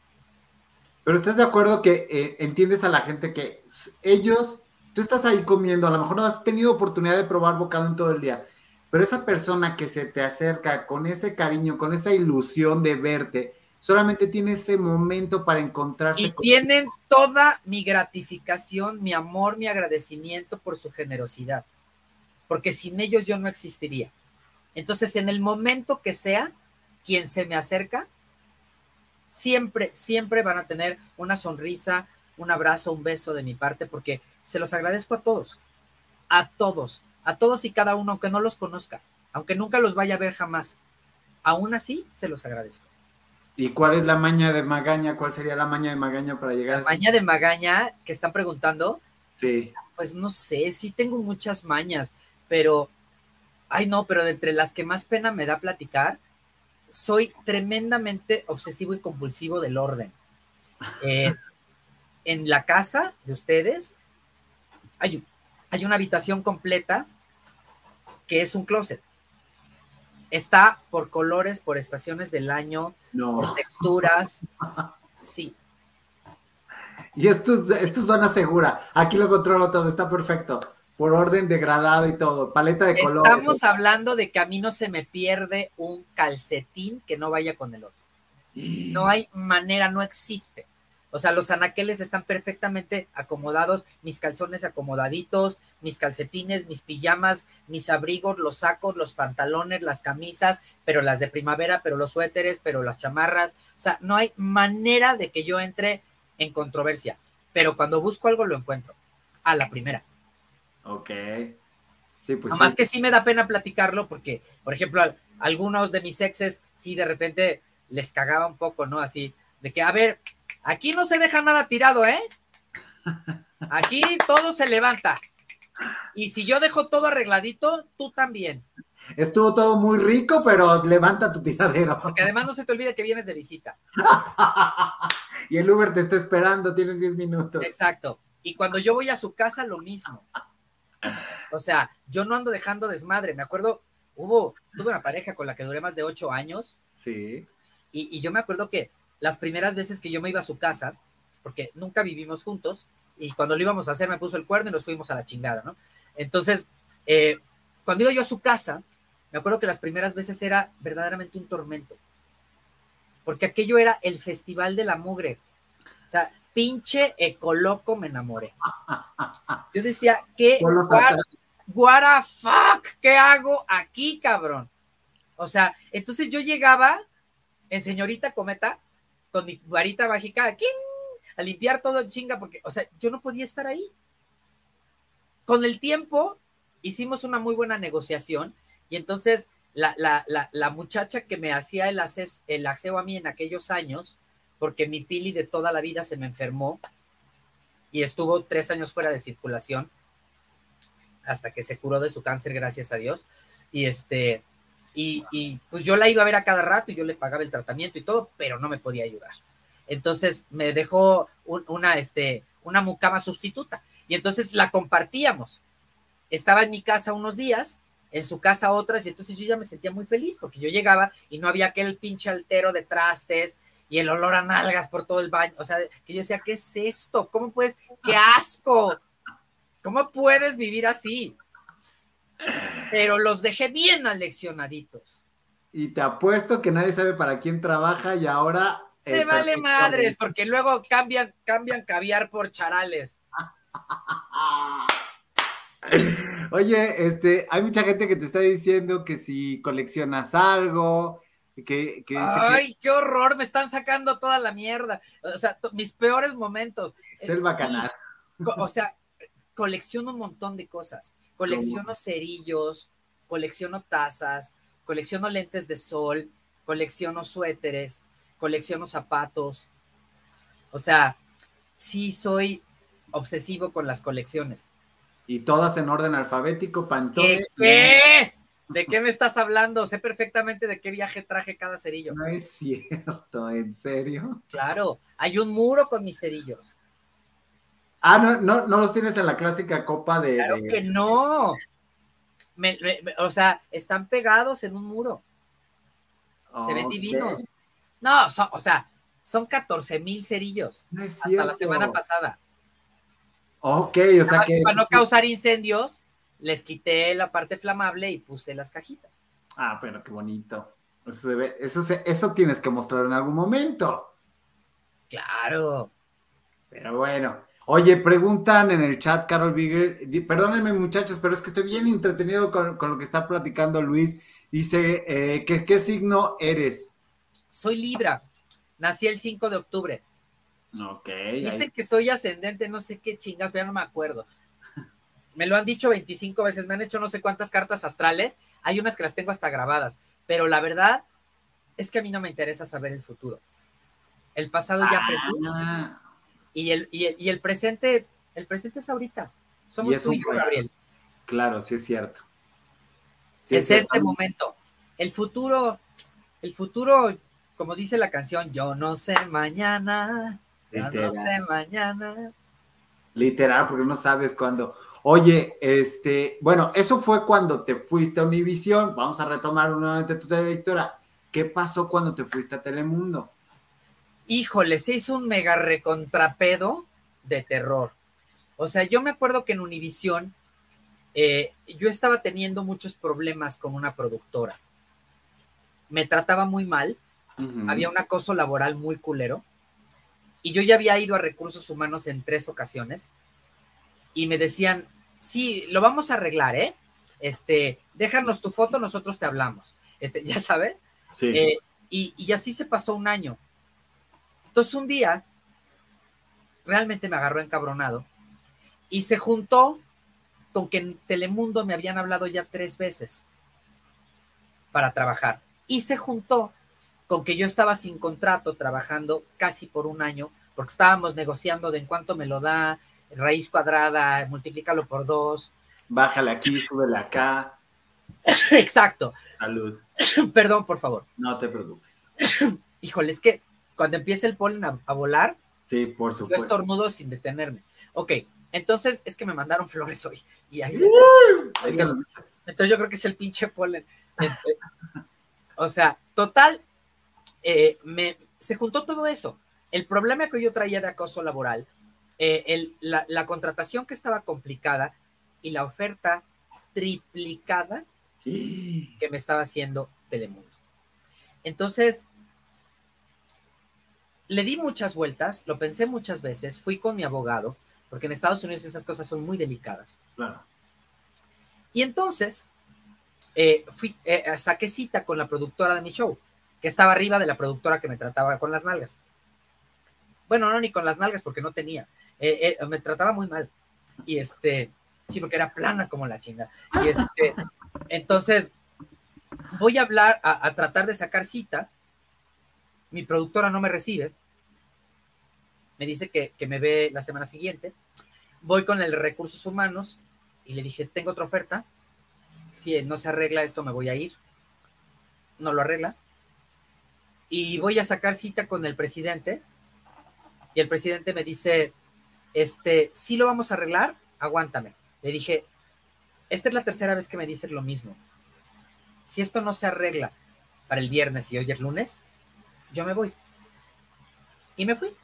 Pero estás de acuerdo que eh, entiendes a la gente que ellos, tú estás ahí comiendo, a lo mejor no has tenido oportunidad de probar bocado en todo el día, pero esa persona que se te acerca con ese cariño, con esa ilusión de verte, solamente tiene ese momento para encontrarse. Y tienen toda mi gratificación, mi amor, mi agradecimiento por su generosidad porque sin ellos yo no existiría. Entonces, en el momento que sea, quien se me acerca, siempre, siempre van a tener una sonrisa, un abrazo, un beso de mi parte, porque se los agradezco a todos, a todos, a todos y cada uno, aunque no los conozca, aunque nunca los vaya a ver jamás. Aún así, se los agradezco. ¿Y cuál es la maña de Magaña? ¿Cuál sería la maña de Magaña para llegar? La maña de Magaña que están preguntando. Sí. Pues no sé, sí tengo muchas mañas pero, ay no, pero de entre las que más pena me da platicar, soy tremendamente obsesivo y compulsivo del orden. Eh, en la casa de ustedes hay, hay una habitación completa que es un closet. Está por colores, por estaciones del año, por texturas. Sí. Y esto, esto es zona segura. Aquí lo controlo todo, está perfecto. Por orden degradado y todo, paleta de colores. Estamos hablando de que a mí no se me pierde un calcetín que no vaya con el otro. No hay manera, no existe. O sea, los anaqueles están perfectamente acomodados, mis calzones acomodaditos, mis calcetines, mis pijamas, mis abrigos, los sacos, los pantalones, las camisas, pero las de primavera, pero los suéteres, pero las chamarras. O sea, no hay manera de que yo entre en controversia. Pero cuando busco algo lo encuentro. A la primera. Ok. Sí, pues. Además que sí me da pena platicarlo porque, por ejemplo, algunos de mis exes sí de repente les cagaba un poco, ¿no? Así, de que, a ver, Aquí no se deja nada tirado, ¿eh? Aquí todo se levanta. Y si yo dejo todo arregladito, tú también. Estuvo todo muy rico, pero levanta tu tiradero. Porque además no se te olvide que vienes de visita. [LAUGHS] y el Uber te está esperando, tienes 10 minutos. Exacto. Y cuando yo voy a su casa, lo mismo. O sea, yo no ando dejando desmadre. Me acuerdo, hubo, tuve una pareja con la que duré más de 8 años. Sí. Y, y yo me acuerdo que las primeras veces que yo me iba a su casa, porque nunca vivimos juntos, y cuando lo íbamos a hacer me puso el cuerno y nos fuimos a la chingada, ¿no? Entonces, eh, cuando iba yo a su casa, me acuerdo que las primeras veces era verdaderamente un tormento, porque aquello era el festival de la mugre. O sea, pinche ecoloco me enamoré. Yo decía, ¿qué? What, what fuck? ¿Qué hago aquí, cabrón? O sea, entonces yo llegaba en señorita cometa con mi varita mágica, a limpiar todo en chinga, porque, o sea, yo no podía estar ahí. Con el tiempo hicimos una muy buena negociación y entonces la, la, muchacha que me hacía el, el aseo a mí en aquellos años, porque mi pili de toda la vida se me enfermó y estuvo tres años fuera de circulación hasta que se curó de su cáncer, gracias a Dios. Y este, y, pues yo la iba a ver a cada rato y yo le pagaba el tratamiento y todo, pero no me podía ayudar. Entonces me dejó una, este, una mucama sustituta y entonces la compartíamos. Estaba en mi casa unos días, en su casa otras, y entonces yo ya me sentía muy feliz porque yo llegaba y no había aquel pinche altero de trastes y el olor a nalgas por todo el baño. O sea, que yo decía, ¿qué es esto? ¿Cómo puedes? ¡Qué asco! ¿Cómo puedes vivir así? pero los dejé bien aleccionaditos. Y te apuesto que nadie sabe para quién trabaja y ahora. Me vale madres, porque luego cambian, cambian caviar por charales. [LAUGHS] Oye, este, hay mucha gente que te está diciendo que si coleccionas algo, que, que Ay, qué horror, me están sacando toda la mierda. O sea, mis peores momentos. Es el bacanal. o sea, colecciono un montón de cosas. Colecciono cerillos, colecciono tazas, colecciono lentes de sol, colecciono suéteres, colecciono zapatos. O sea, sí soy obsesivo con las colecciones. Y todas en orden alfabético, Pantone. ¿Qué? ¿De qué me estás hablando? Sé perfectamente de qué viaje traje cada cerillo. No es cierto, ¿en serio? Claro, hay un muro con mis cerillos. Ah, no, no, no los tienes en la clásica copa de. Claro que no. o sea, están pegados en un muro. Se ven divinos. No, o sea, son 14 mil cerillos. hasta la semana pasada. Ok, o sea que. Para no causar incendios, les quité la parte flamable y puse las cajitas. Ah, pero qué bonito. Eso, se ve, eso, eso tienes que mostrar en algún momento. Claro. Pero bueno, Oye, preguntan en el chat, Carol Bigger, perdónenme muchachos, pero es que estoy bien entretenido con, lo que está platicando Luis. Dice, eh, ¿qué signo eres? Soy Libra, nací el 5 de octubre. Ok. Dicen que soy ascendente, no sé qué chingas, pero ya no me acuerdo. Me lo han dicho 25 veces, me han hecho no sé cuántas cartas astrales, hay unas que las tengo hasta grabadas, pero la verdad es que a mí no me interesa saber el futuro. El pasado ya ah, y el, y el, presente, el presente es ahorita. Somos tú y yo, Gabriel. Claro, sí es cierto. es, este momento. El futuro, el futuro, como dice la canción, yo no sé mañana, yo no sé mañana. Literal, porque no sabes cuándo. Oye, este, bueno, eso fue cuando te fuiste a Univisión. Vamos a retomar nuevamente tu trayectoria. ¿Qué pasó cuando te fuiste a Telemundo? Híjole, se hizo un mega recontrapedo de terror. O sea, yo me acuerdo que en Univisión eh, yo estaba teniendo muchos problemas con una productora. Me trataba muy mal, había un acoso laboral muy culero, y yo ya había ido a recursos humanos en tres ocasiones, y me decían, sí, lo vamos a arreglar, ¿eh? Este, déjanos tu foto, nosotros te hablamos. Este, [LAUGHS] ya sabes. Sí. Eh, y, y así se pasó un año. Entonces un día, realmente me agarró encabronado, y se juntó con que en Telemundo me habían hablado ya tres veces para trabajar. Y se juntó con que yo estaba sin contrato trabajando casi por un año, porque estábamos negociando de en cuánto me lo da, raíz cuadrada, multiplícalo por dos. Bájale aquí, súbele acá. [LAUGHS] Exacto. Salud. [COUGHS] Perdón, por favor. No te preocupes. [COUGHS] Híjole, es que cuando empieza el polen a, a volar, Sí, por yo supuesto. estornudo sin detenerme. Ok, entonces es que me mandaron flores hoy. Y ahí, Ahí te lo dices. Entonces yo creo que es el pinche polen. Este, o sea, total, eh, me, se juntó todo eso. El problema que yo traía de acoso laboral, eh, el- la, la contratación que estaba complicada y la oferta triplicada [GASPS] que me estaba haciendo Telemundo. Entonces, le di muchas vueltas, lo pensé muchas veces, fui con mi abogado, porque en Estados Unidos esas cosas son muy delicadas. Claro. Y entonces, eh, fui, eh, saqué cita con la productora de mi show, que estaba arriba de la productora que me trataba con las nalgas. Bueno, no, ni con las nalgas, porque no tenía. Eh, eh, me trataba muy mal. Y este, sí, porque era plana como la chinga. Y este, [LAUGHS] entonces, voy a hablar, a, a tratar de sacar cita. Mi productora no me recibe. Me dice que, que me ve la semana siguiente. Voy con el recursos humanos y le dije, tengo otra oferta. Si no se arregla esto, me voy a ir. No lo arregla. Y voy a sacar cita con el presidente. Y el presidente me dice, este, sí lo vamos a arreglar, aguántame. Le dije, esta es la tercera vez que me dices lo mismo. Si esto no se arregla para el viernes y hoy es lunes, yo me voy. Y me fui.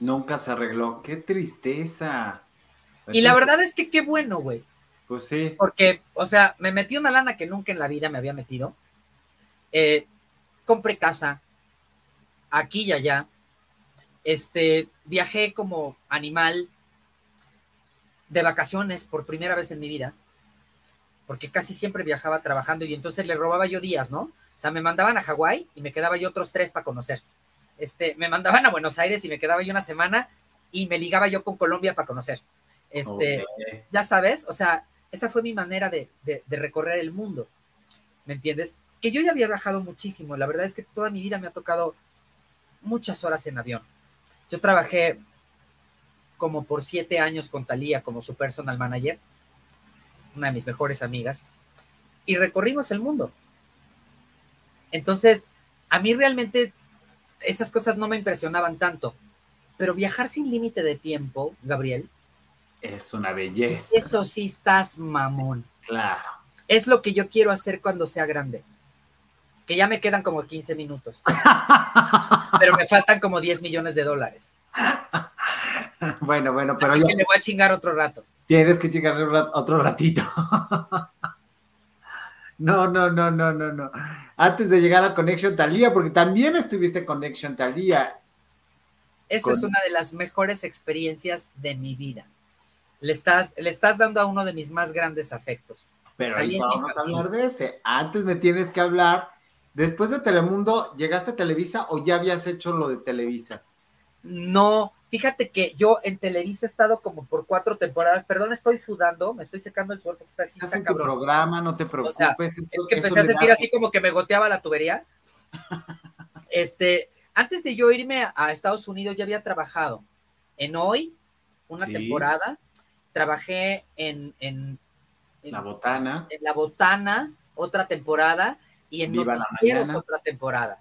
Nunca se arregló. ¡Qué tristeza! Y la verdad es que qué bueno, güey. Pues sí. Porque, o sea, me metí una lana que nunca en la vida me había metido. Eh, compré casa aquí y allá. Este, viajé como animal de vacaciones por primera vez en mi vida. Porque casi siempre viajaba trabajando y entonces le robaba yo días, ¿no? O sea, me mandaban a Hawái y me quedaba yo otros tres para conocer. Este, me mandaban a Buenos Aires y me quedaba yo una semana y me ligaba yo con Colombia para conocer. Este, ya sabes, o sea, esa fue mi manera de, de- de recorrer el mundo, ¿me entiendes? Que yo ya había viajado muchísimo, la verdad es que toda mi vida me ha tocado muchas horas en avión. Yo trabajé como por siete años con Talía como su personal manager, una de mis mejores amigas, y recorrimos el mundo. Entonces, a mí realmente esas cosas no me impresionaban tanto, pero viajar sin límite de tiempo, Gabriel, Es una belleza. eso sí estás mamón. Claro. Es lo que yo quiero hacer cuando sea grande. Que ya me quedan como 15 minutos, [LAUGHS] pero me faltan como 10 millones de dólares. [LAUGHS] bueno, bueno, pero Así ya que le voy a chingar otro rato. tienes que rat- otro ratito. [LAUGHS] no, no, no, no, no, no. Antes de llegar a Connection Talía, porque también estuviste en Connection Talía. Esa Con- es una de las mejores experiencias de mi vida. Le estás, le estás dando a uno de mis más grandes afectos. Pero ahí vamos a hablar de ese. Antes me tienes que hablar. Después de Telemundo, ¿llegaste a Televisa o ya habías hecho lo de Televisa? No, fíjate que yo en Televisa he estado como por cuatro temporadas. Perdón, estoy sudando, me estoy secando el suelo porque está así, Estás tu programa, no te preocupes. sea, eso- Es que empecé a sentir da- así como que me goteaba la tubería. [LAUGHS] Este, antes de yo irme a, a Estados Unidos, ya había trabajado en Hoy, una Sí. temporada. Trabajé en, en, en- La botana. en La Botana, otra temporada, y en Viva Noticieros, otra temporada.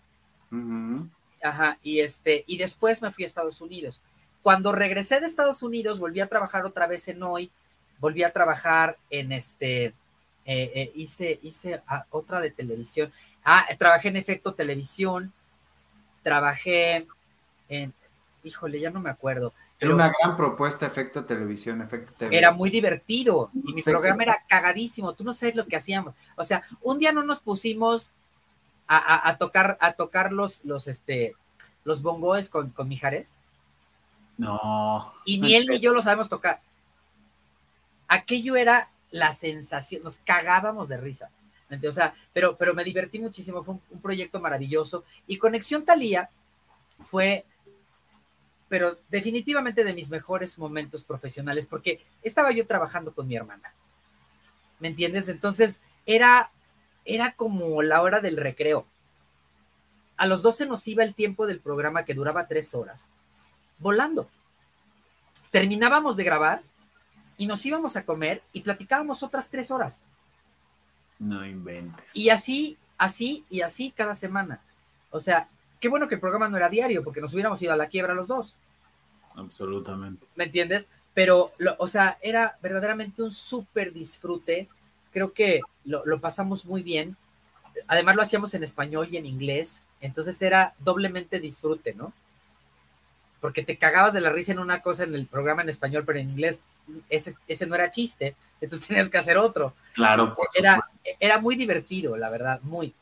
Ajá, y este, y después me fui a Estados Unidos. Cuando regresé de Estados Unidos, volví a trabajar otra vez en Hoy, volví a trabajar en este, eh, eh, hice, hice ah, otra de televisión. Ah, trabajé en Efecto Televisión, trabajé en, híjole, ya no me acuerdo. Era una gran propuesta, Efecto Televisión, Efecto Televisión. Era muy divertido y mi programa era cagadísimo. Tú no sabes lo que hacíamos. O sea, un día no nos pusimos a, tocar, a tocar los, los, este, los bongoes con, con Mijares. No. Y ni él ni yo lo sabemos tocar. Aquello era la sensación, nos cagábamos de risa. O sea, pero, pero me divertí muchísimo, fue un, proyecto maravilloso. Y Conexión Talía fue, pero definitivamente de mis mejores momentos profesionales, porque estaba yo trabajando con mi hermana. ¿Me entiendes? Entonces era, era como la hora del recreo. A los 12 nos iba el tiempo del programa que duraba tres horas, volando. Terminábamos de grabar y nos íbamos a comer y platicábamos otras tres horas. No inventes. Y así, así y así cada semana. O sea, qué bueno que el programa no era diario, porque nos hubiéramos ido a la quiebra los dos. Absolutamente. ¿Me entiendes? Pero, o sea, era verdaderamente un súper disfrute. Creo que lo, lo, pasamos muy bien. Además lo hacíamos en español y en inglés. Entonces era doblemente disfrute, ¿no? Porque te cagabas de la risa en una cosa en el programa en español, pero en inglés ese, ese no era chiste entonces [LAUGHS] tenías que hacer otro. Claro. era, era muy divertido, la verdad, muy.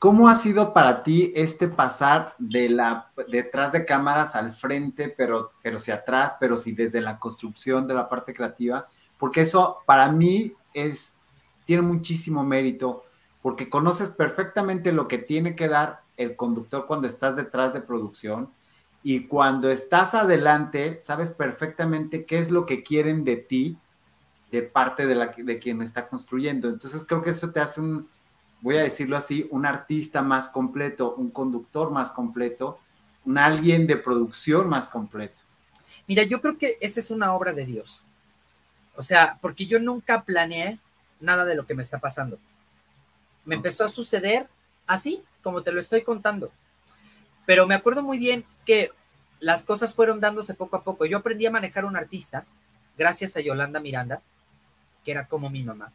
¿Cómo ha sido para ti este pasar de la detrás de cámaras al frente, pero, pero si atrás, pero si desde la construcción de la parte creativa? Porque eso para mí es, tiene muchísimo mérito, porque conoces perfectamente lo que tiene que dar el conductor cuando estás detrás de producción y cuando estás adelante, sabes perfectamente qué es lo que quieren de ti de parte de, la, de quien está construyendo. Entonces creo que eso te hace un, voy a decirlo así, un artista más completo, un conductor más completo, un alguien de producción más completo. Mira, yo creo que esa es una obra de Dios. O sea, porque yo nunca planeé nada de lo que me está pasando. Me empezó a suceder así, como te lo estoy contando. Pero me acuerdo muy bien que las cosas fueron dándose poco a poco. Yo aprendí a manejar un artista gracias a Yolanda Miranda, que era como mi mamá.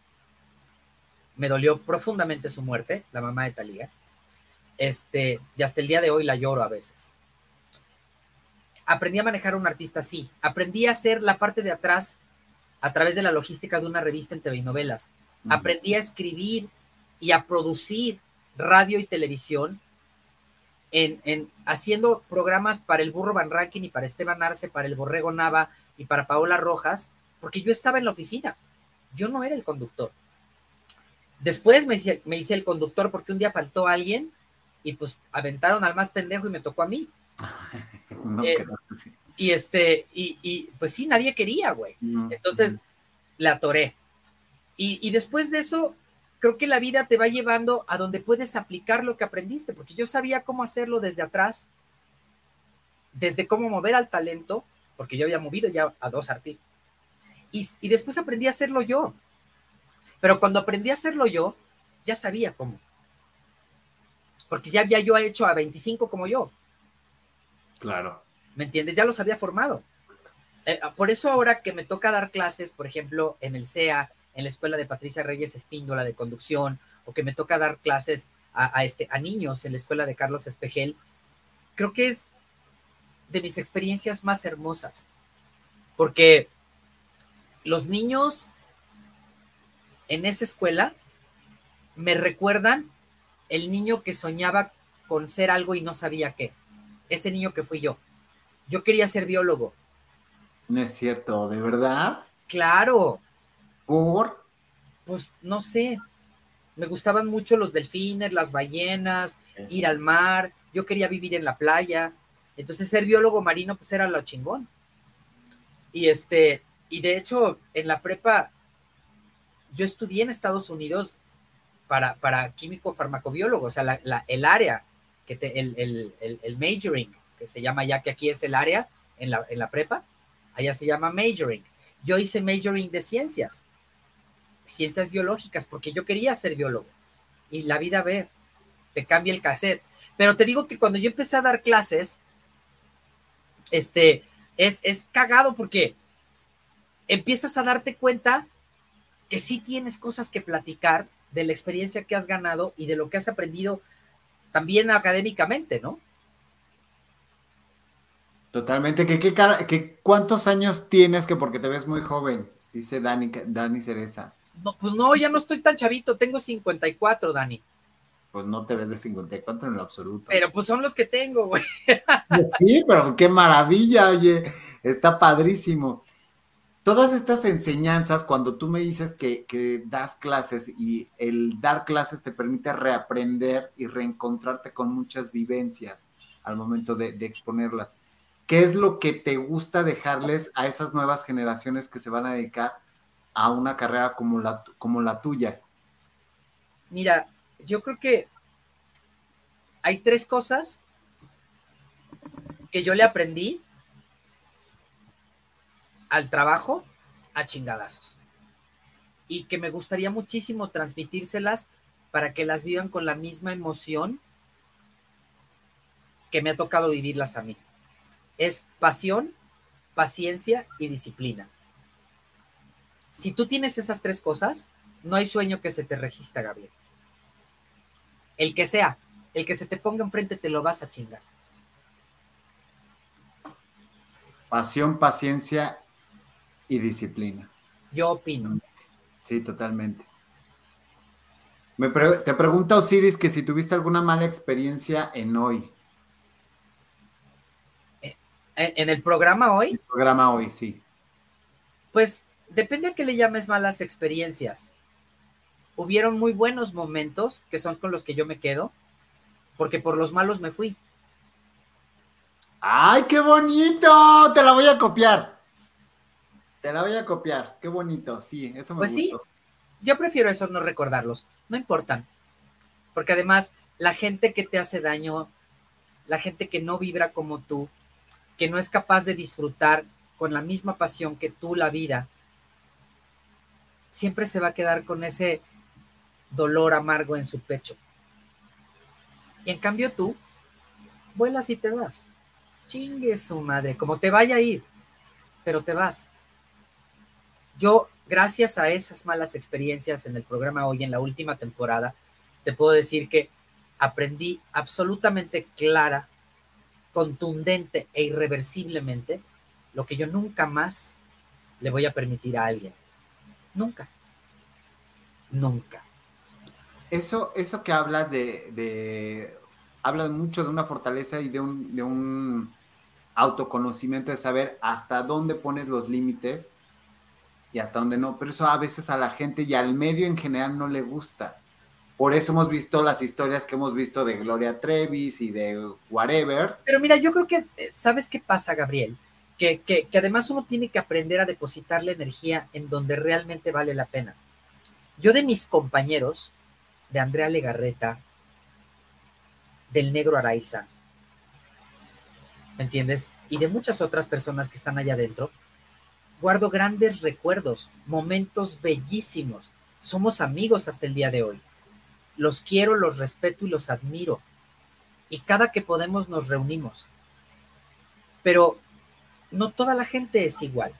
Me dolió profundamente su muerte, la mamá de Talía. Este, y hasta el día de hoy la lloro a veces. Aprendí a manejar a un artista así. Aprendí a hacer la parte de atrás a través de la logística de una revista en TV y novelas. Aprendí a escribir y a producir radio y televisión en, en, haciendo programas para el Burro Van Rankin y para Esteban Arce, para el Borrego Nava y para Paola Rojas, porque yo estaba en la oficina. Yo no era el conductor. Después me hice, me hice el conductor porque un día faltó alguien y pues aventaron al más pendejo y me tocó a mí. [LAUGHS] Eh, y este, y, pues sí, nadie quería, güey. Entonces la atoré. Y, y, después de eso, creo que la vida te va llevando a donde puedes aplicar lo que aprendiste, porque yo sabía cómo hacerlo desde atrás, desde cómo mover al talento, porque yo había movido ya a dos artistas y, después aprendí a hacerlo yo. Pero cuando aprendí a hacerlo yo, ya sabía cómo. Porque ya había yo hecho a 25 como yo. Claro. ¿Me entiendes? Ya los había formado. Eh, ah, por eso ahora que me toca dar clases, por ejemplo, en el CEA, en la escuela de Patricia Reyes Espíndola de conducción, o que me toca dar clases a, este, a niños en la escuela de Carlos Espejel, creo que es de mis experiencias más hermosas. Porque los niños en esa escuela me recuerdan el niño que soñaba con ser algo y no sabía qué. Ese niño que fui yo. Yo quería ser biólogo. No es cierto, ¿de verdad? Claro. ¿Por? Pues no sé. Me gustaban mucho los delfines, las ballenas, ir al mar. Yo quería vivir en la playa. Entonces ser biólogo marino pues era lo chingón. Y este, y de hecho, en la prepa, yo estudié en Estados Unidos para, químico farmacobiólogo, o sea, el área, que el, el, majoring, que se llama ya que aquí es el área en la, en la prepa, allá se llama majoring. Yo hice majoring de ciencias, ciencias biológicas, porque yo quería ser biólogo. Y la vida ve, te cambia el cassette. Pero te digo que cuando yo empecé a dar clases, este, es, es cagado porque empiezas a darte cuenta que sí tienes cosas que platicar de la experiencia que has ganado y de lo que has aprendido también académicamente, ¿no? Totalmente. ¿Qué, qué, cuántos años tienes que porque te ves muy joven? Dice Dani, Dani Cereza. No, pues no, ya no estoy tan chavito, tengo 54, Dani. Pues no te ves de 54 en lo absoluto. Pero pues son los que tengo, güey. [LAUGHS] Sí, pero qué maravilla, oye, está padrísimo. Todas estas enseñanzas, cuando tú me dices que, das clases y el dar clases te permite reaprender y reencontrarte con muchas vivencias al momento de exponerlas ¿qué es lo que te gusta dejarles a esas nuevas generaciones que se van a dedicar a una carrera como la, como la tuya? Mira, yo creo que hay tres cosas que yo le aprendí al trabajo a chingadazos y que me gustaría muchísimo transmitírselas para que las vivan con la misma emoción que me ha tocado vivirlas a mí es pasión, paciencia y disciplina. Si tú tienes esas tres cosas, no hay sueño que se te registre, Gabriel. El que sea, el que se te ponga enfrente te lo vas a chingar. Pasión, paciencia y disciplina. Yo opino. Sí, totalmente. Me te pregunta Osiris que si tuviste alguna mala experiencia en hoy. ¿En el programa hoy? El programa hoy, sí. Pues depende a qué le llames malas experiencias. Hubieron muy buenos momentos, que son con los que yo me quedo, porque por los malos me fui. ¡Ay, qué bonito! Te la voy a copiar. Te la voy a copiar. Qué bonito, sí, eso me pues Sí, yo prefiero eso, no recordarlos. No importan. Porque además, la gente que te hace daño, la gente que no vibra como tú, que no es capaz de disfrutar con la misma pasión que tú la vida, siempre se va a quedar con ese dolor amargo en su pecho. Y en cambio tú, vuelas y te vas. Chingue su madre, como te vaya a ir, pero te vas. Yo, gracias a esas malas experiencias en el programa hoy, en la última temporada, te puedo decir que aprendí absolutamente clara contundente e irreversiblemente lo que yo nunca más le voy a permitir a alguien. Nunca. Nunca. Eso, eso que hablas de, hablas mucho de una fortaleza y de un autoconocimiento de saber hasta dónde pones los límites y hasta dónde no, pero eso a veces a la gente y al medio en general no le gusta. Por eso hemos visto las historias que hemos visto de Gloria Trevis y de whatever. Pero mira, yo creo que, eh, ¿sabes qué pasa, Gabriel? Que, que, que además uno tiene que aprender a depositar la energía en donde realmente vale la pena. Yo de mis compañeros, de Andrea Legarreta, del negro Araiza, ¿me entiendes? Y de muchas otras personas que están allá adentro, guardo grandes recuerdos, momentos bellísimos. Somos amigos hasta el día de hoy los quiero, los respeto y los admiro. Y cada que podemos nos reunimos. Pero no toda la gente es igual.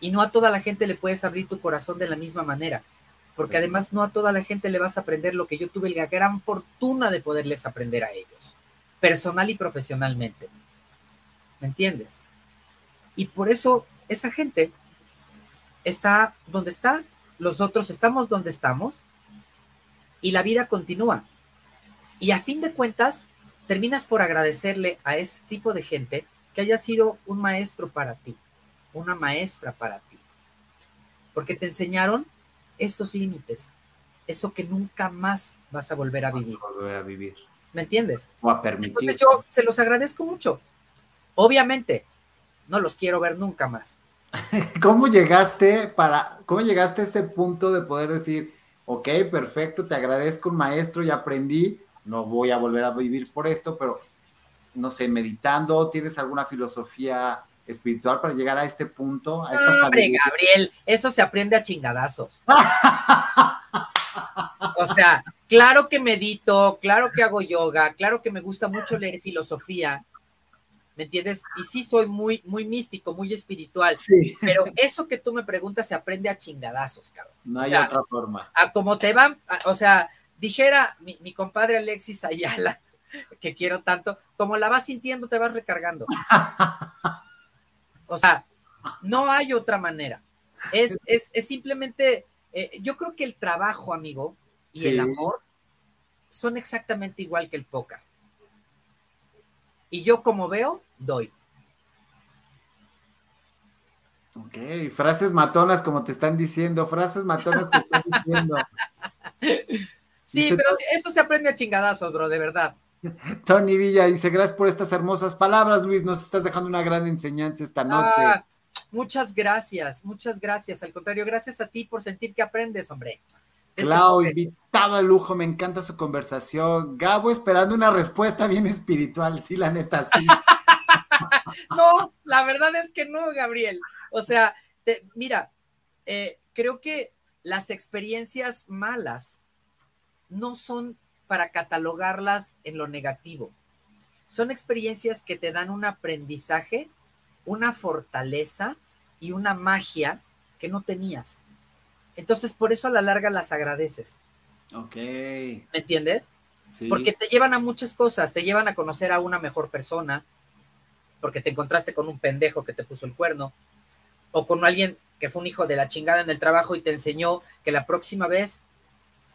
Y no a toda la gente le puedes abrir tu corazón de la misma manera. Porque además no a toda la gente le vas a aprender lo que yo tuve la gran fortuna de poderles aprender a ellos. Personal y profesionalmente. ¿Me entiendes? Y por eso esa gente está donde está, los otros estamos donde estamos, y la vida continúa. Y a fin de cuentas, terminas por agradecerle a ese tipo de gente que haya sido un maestro para ti, una maestra para ti. Porque te enseñaron esos límites, eso que nunca más vas a volver a vivir. Volver a vivir. ¿Me entiendes? O a permitir. Entonces yo se los agradezco mucho. Obviamente, no los quiero ver nunca más. [LAUGHS] ¿Cómo llegaste para, cómo llegaste a ese punto de poder decir, ok, perfecto, te agradezco un maestro, ya aprendí, no voy a volver a vivir por esto, pero no sé, meditando, ¿tienes alguna filosofía espiritual para llegar a este punto? A esta hombre, Gabriel, eso se aprende a chingadazos. o sea, claro que medito, claro que hago yoga, claro que me gusta mucho leer filosofía, ¿me entiendes? Y sí soy muy, muy místico, muy espiritual, sí. [LAUGHS] pero eso que tú me preguntas se aprende a chingadazos, cabrón. No hay otra forma. A como te van, o sea, dijera mi, mi, compadre Alexis Ayala, que quiero tanto, como la vas sintiendo, te vas recargando. O sea, no hay otra manera. Es, es, es simplemente, eh, yo creo que el trabajo, amigo, y el amor son exactamente igual que el póker. Y yo como veo, doy. Ok, frases matonas como te están diciendo, frases matonas que están diciendo. [LAUGHS] Sí, pero esto se aprende a chingadazos, bro, de verdad. Tony Villa dice, gracias por estas hermosas palabras, Luis, nos estás dejando una gran enseñanza esta noche. Ah, muchas gracias, muchas gracias. Al contrario, gracias a ti por sentir que aprendes, hombre. Clau, invitado de lujo, me encanta su conversación. Gabo esperando una respuesta bien espiritual, sí, la neta, sí. [LAUGHS] no, la verdad es que no, Gabriel. O sea, mira, eh, creo que las experiencias malas no son para catalogarlas en lo negativo. Son experiencias que te dan un aprendizaje, una fortaleza y una magia que no tenías. Entonces, por eso a la larga las agradeces. Ok. ¿Me entiendes? Sí. Porque te llevan a muchas cosas, te llevan a conocer a una mejor persona, porque te encontraste con un pendejo que te puso el cuerno, o con alguien que fue un hijo de la chingada en el trabajo y te enseñó que la próxima vez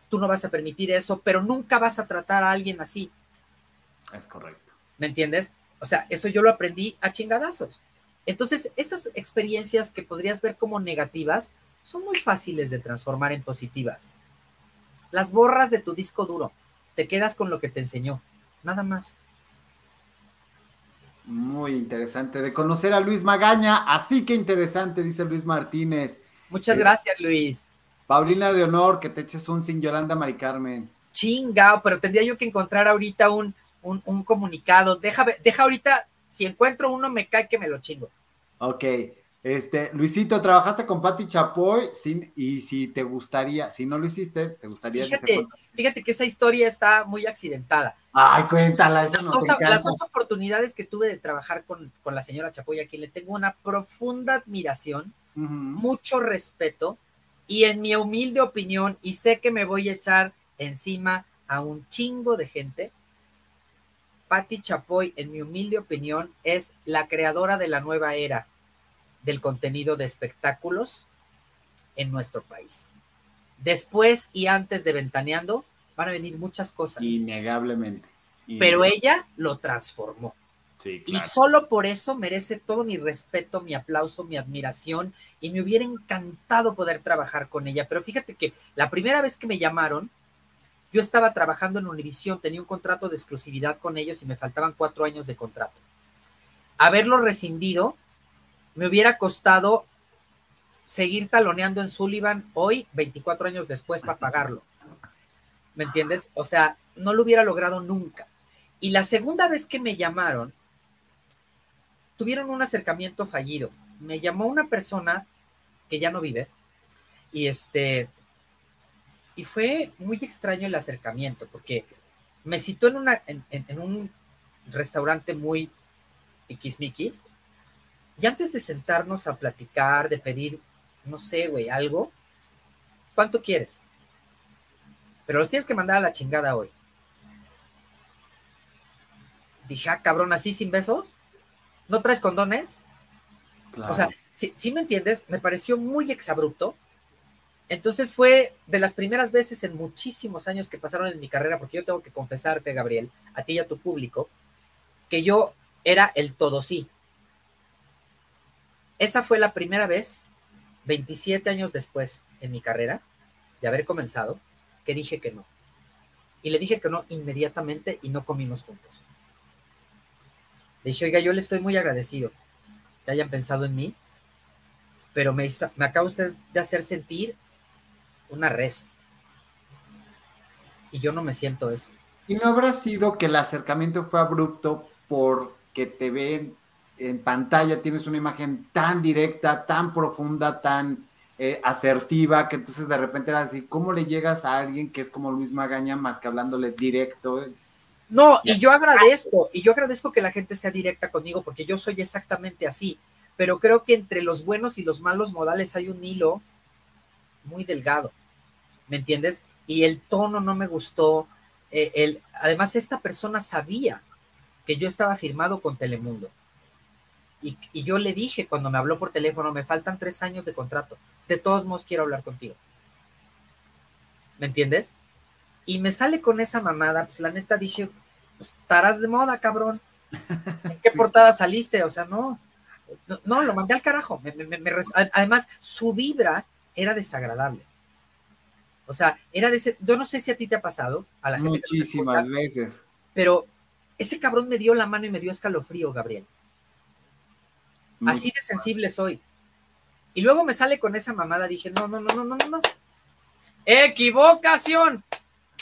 tú no vas a permitir eso, pero nunca vas a tratar a alguien así. Es correcto. ¿Me entiendes? O sea, eso yo lo aprendí a chingadazos. Entonces, esas experiencias que podrías ver como negativas, son muy fáciles de transformar en positivas. Las borras de tu disco duro, te quedas con lo que te enseñó, nada más. Muy interesante de conocer a Luis Magaña, así que interesante, dice Luis Martínez. Muchas gracias, Luis. Paulina de Honor, que te eches un sin Yolanda Mari Carmen. Chingao, pero tendría yo que encontrar ahorita un, un, comunicado. Deja, deja ahorita, si encuentro uno, me cae que me lo chingo. Ok. Este, Luisito, trabajaste con Patti Chapoy sin, y si te gustaría, si no lo hiciste, te gustaría fíjate, fíjate que esa historia está muy accidentada. Ay, cuéntala, las, dos, las dos oportunidades que tuve de trabajar con, la señora Chapoy, a quien le tengo una profunda admiración, mucho respeto, y en mi humilde opinión, y sé que me voy a echar encima a un chingo de gente, Patti Chapoy, en mi humilde opinión, es la creadora de la nueva era del contenido de espectáculos en nuestro país. Después y antes de Ventaneando van a venir muchas cosas. Innegablemente. Pero ella lo transformó. Y solo por eso merece todo mi respeto, mi aplauso, mi admiración y me hubiera encantado poder trabajar con ella. Pero fíjate que la primera vez que me llamaron, yo estaba trabajando en Univisión, tenía un contrato de exclusividad con ellos y me faltaban cuatro años de contrato. Haberlo rescindido me hubiera costado seguir taloneando en Sullivan hoy, 24 años después, para pagarlo. ¿Me entiendes? O sea, no lo hubiera logrado nunca. Y la segunda vez que me llamaron, tuvieron un acercamiento fallido. Me llamó una persona que ya no vive y este y fue muy extraño el acercamiento porque me citó en en, un restaurante muy iquismiquis y antes de sentarnos a platicar, de pedir, no sé, güey, algo, ¿cuánto quieres? Pero los tienes que mandar a la chingada hoy. Dije, ah, cabrón, así sin besos. ¿No traes condones? O sea, si, me entiendes, me pareció muy exabrupto. Entonces fue de las primeras veces en muchísimos años que pasaron en mi carrera, porque yo tengo que confesarte, Gabriel, a ti y a tu público, que yo era el todo sí. Esa fue la primera vez, 27 años después en mi carrera, de haber comenzado, que dije que no. Y le dije que no inmediatamente y no comimos juntos. Le dije, oiga, yo le estoy muy agradecido que hayan pensado en mí, pero me, acaba usted de hacer sentir una res. Y yo no me siento eso. ¿Y no habrá sido que el acercamiento fue abrupto porque te ven en pantalla tienes una imagen tan directa, tan profunda, tan eh, asertiva, que entonces de repente era así, ¿cómo le llegas a alguien que es como Luis Magaña más que hablándole directo? No, y yo agradezco, y yo agradezco que la gente sea directa conmigo, porque yo soy exactamente así, pero creo que entre los buenos y los malos modales hay un hilo muy delgado, ¿me entiendes? Y el tono no me gustó, eh, el, además esta persona sabía que yo estaba firmado con Telemundo. Y, y, yo le dije cuando me habló por teléfono, me faltan tres años de contrato. De todos modos quiero hablar contigo. ¿Me entiendes? Y me sale con esa mamada, pues la neta dije, pues estarás de moda, cabrón. [LAUGHS] ¿En qué portada saliste? O sea, no, no, lo mandé al carajo. además, su vibra era desagradable. O sea, era de ese, yo no sé si a ti te ha pasado, a la gente. Muchísimas veces. Pero ese cabrón me dio la mano y me dio escalofrío, Gabriel. Así de sensible soy. Y luego me sale con esa mamada, dije, no, no, no, no, no, no. Equivocación.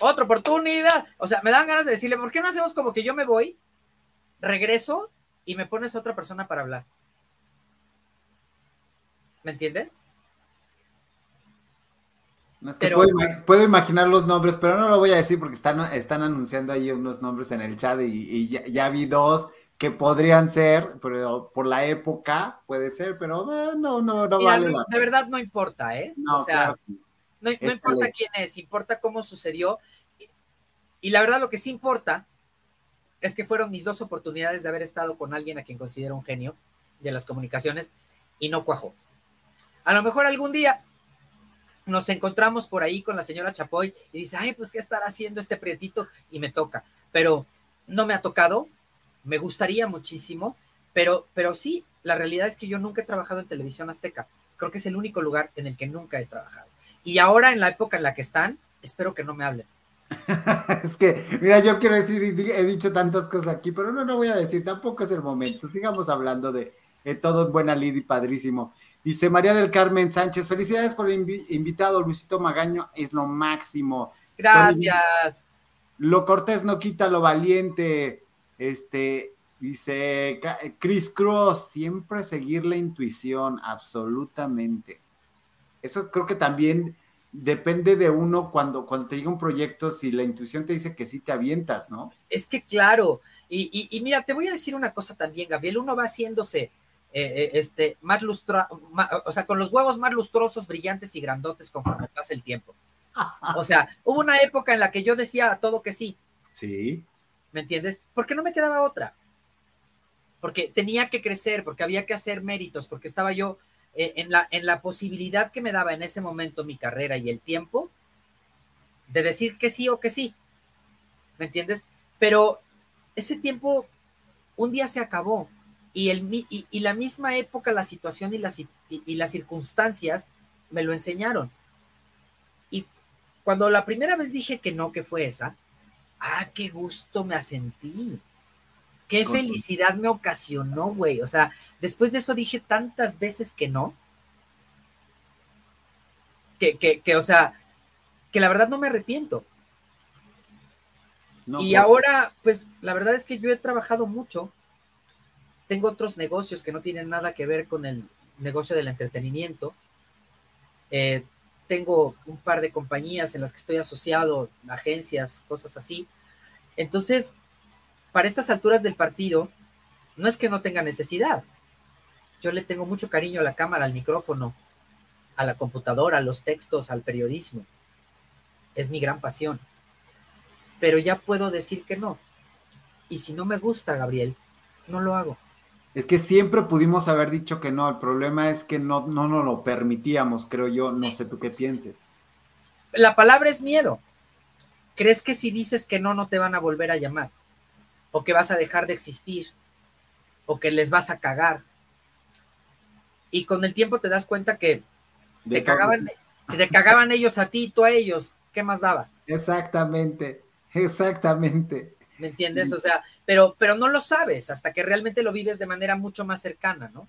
Otra oportunidad. O sea, me dan ganas de decirle, ¿por qué no hacemos como que yo me voy, regreso y me pones a otra persona para hablar? ¿Me entiendes? puedo, imaginar los nombres, pero no lo voy a decir porque están, están anunciando ahí unos nombres en el chat y, ya, vi dos que podrían ser, pero por la época puede ser, pero eh, no, no, no vale. de verdad no importa, ¿eh? o sea, no, importa quién es, importa cómo sucedió. Y la verdad lo que sí importa es que fueron mis dos oportunidades de haber estado con alguien a quien considero un genio de las comunicaciones y no cuajó. A lo mejor algún día nos encontramos por ahí con la señora Chapoy y dice, ay, pues, ¿qué estará haciendo este prietito? Y me toca. Pero no me ha tocado, me gustaría muchísimo, pero, pero sí, la realidad es que yo nunca he trabajado en televisión azteca. Creo que es el único lugar en el que nunca he trabajado. Y ahora, en la época en la que están, espero que no me hablen. [LAUGHS] es que, mira, yo quiero decir, he dicho tantas cosas aquí, pero no, no voy a decir, tampoco es el momento. Sigamos hablando de, de todo buena lid y padrísimo. Dice María del Carmen Sánchez, felicidades por el invitado, Luisito Magaño, es lo máximo. Gracias. Lo cortés no quita lo valiente. Este, dice Chris Cross, siempre seguir la intuición, absolutamente. Eso creo que también depende de uno cuando, cuando te llega un proyecto, si la intuición te dice que sí te avientas, ¿no? Es que claro, y, y mira, te voy a decir una cosa también, Gabriel, uno va haciéndose eh, eh, este, más lustra, o sea, con los huevos más lustrosos, brillantes y grandotes conforme pasa el tiempo. O sea, hubo una época en la que yo decía a todo que sí. Sí. ¿Me entiendes? Porque no me quedaba otra. Porque tenía que crecer, porque había que hacer méritos, porque estaba yo eh, en, la, en la posibilidad que me daba en ese momento mi carrera y el tiempo de decir que sí o que sí. ¿Me entiendes? Pero ese tiempo un día se acabó y, el, y, la misma época, la situación y las, y, las circunstancias me lo enseñaron. Y cuando la primera vez dije que no, que fue esa, ah, qué gusto me sentí. Qué felicidad me ocasionó, güey. O sea, después de eso dije tantas veces que no. Que, que, que o sea, que la verdad no me arrepiento. y pues ahora, pues la verdad es que yo he trabajado mucho tengo otros negocios que no tienen nada que ver con el negocio del entretenimiento. Eh, tengo un par de compañías en las que estoy asociado, agencias, cosas así. Entonces, para estas alturas del partido, no es que no tenga necesidad. Yo le tengo mucho cariño a la cámara, al micrófono, a la computadora, a los textos, al periodismo. Es mi gran pasión. Pero ya puedo decir que no. Y si no me gusta, Gabriel, no lo hago. Es que siempre pudimos haber dicho que no, el problema es que no, no nos lo permitíamos, creo yo, no sé tú qué pienses. La palabra es miedo. ¿Crees que si dices que no, no te van a volver a llamar? ¿O que vas a dejar de existir? ¿O que les vas a cagar? Y con el tiempo te das cuenta que te cagaban, te cagaban ellos a ti, tú a ellos. ¿Qué más daba? Exactamente, exactamente. ¿me entiendes? O sea, pero, pero no lo sabes hasta que realmente lo vives de manera mucho más cercana, ¿no?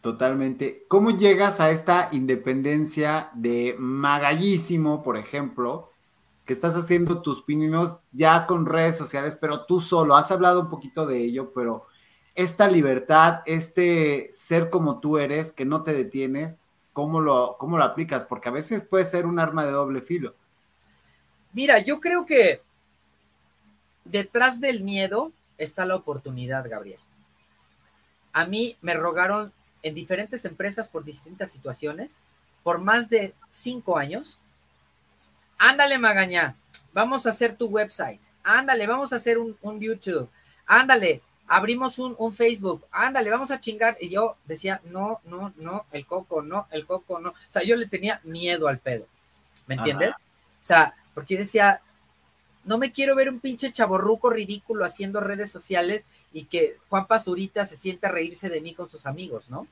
Totalmente. ¿Cómo llegas a esta independencia de Magallísimo, por ejemplo, estás haciendo tus pininos ya con redes sociales, pero tú solo? Has hablado un poquito de ello, pero esta libertad, este ser como tú eres, que no te detienes, ¿cómo lo, cómo lo aplicas? Porque a veces puede ser un arma de doble filo. Mira, yo creo que detrás del miedo está la oportunidad, Gabriel. A mí me rogaron en diferentes empresas por distintas situaciones, por más de cinco años. Ándale, Magaña, vamos a hacer tu website. Ándale, vamos a hacer un, YouTube. Ándale, abrimos un, Facebook. Ándale, vamos a chingar. Y yo decía, no, no, no, el coco, no, el coco, no. O sea, yo le tenía miedo al pedo. ¿Me entiendes? O sea, porque decía, no me quiero ver un pinche chaborruco ridículo haciendo redes sociales y que Juan Pazurita se sienta a reírse de mí con sus amigos, ¿no?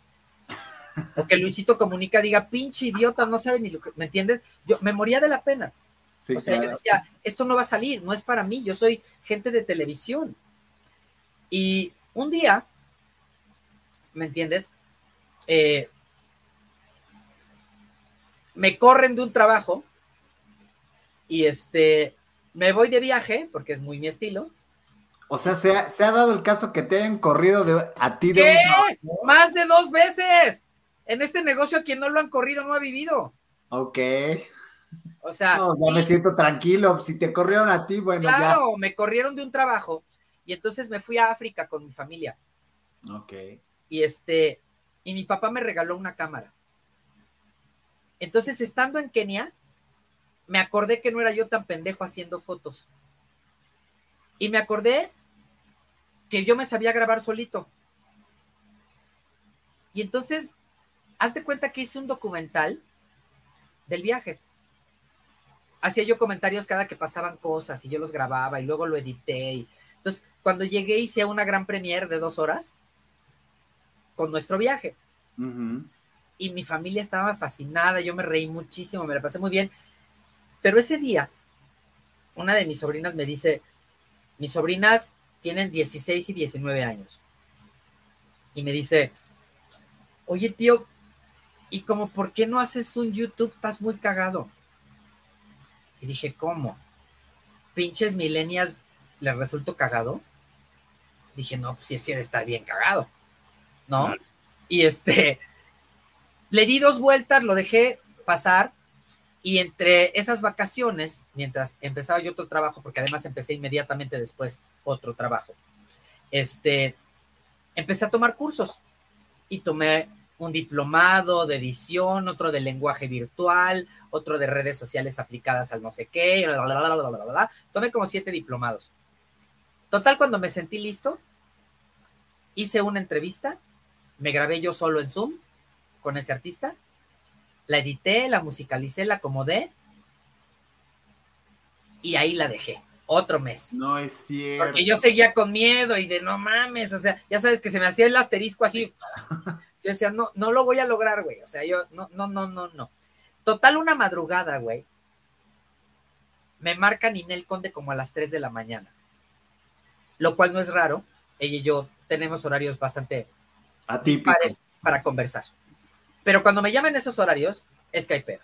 O que Luisito Comunica diga, pinche idiota, no sabe ni lo que, ¿me entiendes? Yo me moría de la pena. o sea, yo decía, esto no va a salir, no es para mí, yo soy gente de televisión. Y un día, ¿me entiendes? Eh, me corren de un trabajo y este, me voy de viaje, porque es muy mi estilo. O sea, se ha, dado el caso que te hayan corrido de, a ti de ¿Qué? Más de dos veces. En este negocio, quien no lo han corrido no ha vivido. Ok. O sea. No, ya me siento tranquilo. Si te corrieron a ti, bueno. Claro, me corrieron de un trabajo y entonces me fui a África con mi familia. Ok. Y este, y mi papá me regaló una cámara. Entonces, estando en Kenia, me acordé que no era yo tan pendejo haciendo fotos. Y me acordé que yo me sabía grabar solito. Y entonces, haz de cuenta que hice un documental del viaje. Hacía yo comentarios cada que pasaban cosas y yo los grababa y luego lo edité. Entonces, cuando llegué hice una gran premiere de dos horas con nuestro viaje. Y mi familia estaba fascinada, yo me reí muchísimo, me la pasé muy bien. Pero ese día, una de mis sobrinas me dice, mis sobrinas tienen 16 y 19 años. Y me dice, oye tío, ¿y como por qué no haces un YouTube? Estás muy cagado. Y dije, ¿cómo? ¿Pinches millennials les resultó cagado? Dije, no, pues sí, sí está bien cagado, ¿no? Y este, [LAUGHS] le di dos vueltas, lo dejé pasar y entre esas vacaciones, mientras empezaba yo otro trabajo, porque además empecé inmediatamente después otro trabajo, este, empecé a tomar cursos y tomé un diplomado de edición, otro de lenguaje virtual, otro de redes sociales aplicadas al no sé qué, tomé como siete diplomados. Total, cuando me sentí listo, hice una entrevista, me grabé yo solo en Zoom con ese artista la edité, la musicalicé, la acomodé y ahí la dejé. Otro mes. No es cierto. Porque yo seguía con miedo y de no mames, o sea, ya sabes que se me hacía el asterisco así. [LAUGHS] Yo decía, no, no lo voy a lograr, güey. O sea, yo, no, no, no, no, no. Total, una madrugada, güey. Me marca Ninel Conde como a las 3 de la mañana. Lo cual no es raro. Ella y yo tenemos horarios bastante Atípicos. para conversar. Pero cuando me llaman esos horarios, es que hay pedo.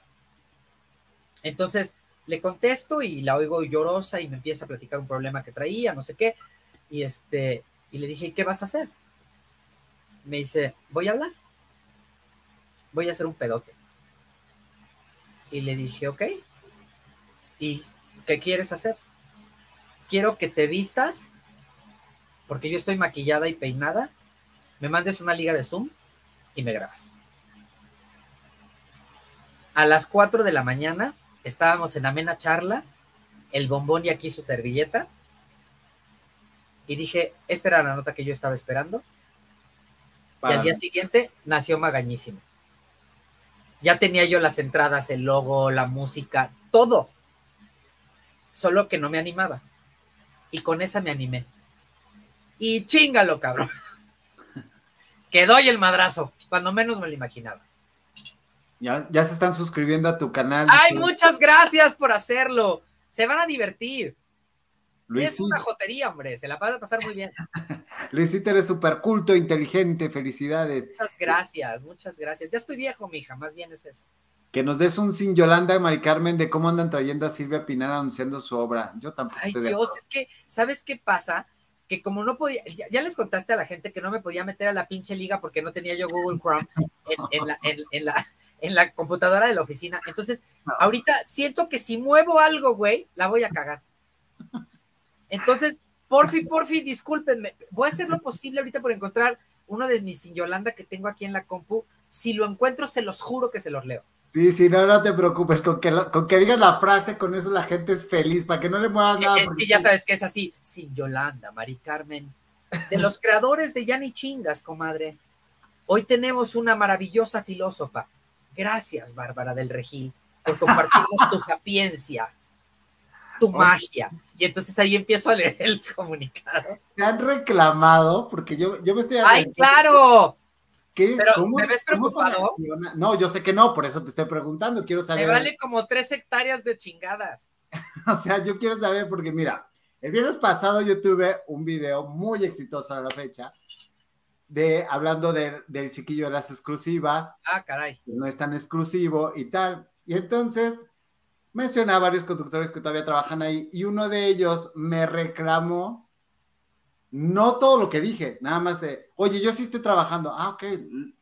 Entonces le contesto y la oigo llorosa y me empieza a platicar un problema que traía, no sé qué. Y este, y le dije, ¿qué vas a hacer? Me dice, voy a hablar. Voy a hacer un pedote. Y le dije, ok. ¿Y qué quieres hacer? Quiero que te vistas, porque yo estoy maquillada y peinada, me mandes una liga de Zoom y me grabas. A las 4 de la mañana estábamos en amena charla, el bombón y aquí su servilleta. Y dije, esta era la nota que yo estaba esperando. Y al día siguiente nació Magañísimo. Ya tenía yo las entradas, el logo, la música, todo. Solo que no me animaba. Y con esa me animé. Y chingalo, cabrón. [LAUGHS] Que doy el madrazo, cuando menos me lo imaginaba. Ya, se están suscribiendo a tu canal. Ay, muchas gracias por hacerlo. Se van a divertir. Es una jotería, hombre. Se la va a pasar muy bien. [LAUGHS] Luisito, eres súper culto, inteligente. Felicidades. Muchas gracias, muchas gracias. Ya estoy viejo, mija. Más bien es eso. Que nos des un sin Yolanda y Mari Carmen de cómo andan trayendo a Silvia Pinar anunciando su obra. Yo tampoco Ay, Dios, es que, ¿sabes qué pasa? Que como no podía, ya, les contaste a la gente que no me podía meter a la pinche liga porque no tenía yo Google Chrome en, la, en la en la computadora de la oficina. Entonces, ahorita siento que si muevo algo, güey, la voy a cagar. Entonces, porfi, porfi, discúlpenme. Voy a hacer lo posible ahorita por encontrar uno de mis sin Yolanda que tengo aquí en la compu. Si lo encuentro, se los juro que se los leo. Sí, sí, no, no te preocupes, con que, con que digas la frase, con eso la gente es feliz, para que no le muevas nada. Es que ya sabes que es así, sin Yolanda, Mari Carmen, de los creadores de Yani Chingas, comadre. Hoy tenemos una maravillosa filósofa. Gracias, Bárbara del Regil, por compartirnos tu [LAUGHS] sapiencia, tu magia. Y entonces ahí empiezo a leer el comunicado. Te han reclamado, porque yo, yo me estoy... ¡Ay, claro! ¿Qué? Pero, ¿me ves preocupado? No, yo sé que no, por eso te estoy preguntando, quiero saber. Me vale como tres hectáreas de chingadas. [LAUGHS] o sea, yo quiero saber porque mira, el viernes pasado yo tuve un video muy exitoso a la fecha de hablando del chiquillo de las exclusivas. Ah, caray. Que no es tan exclusivo y tal. Y entonces mencioné a varios conductores que todavía trabajan ahí y uno de ellos me reclamó no todo lo que dije, nada más de, oye, yo sí estoy trabajando. Ah, ok,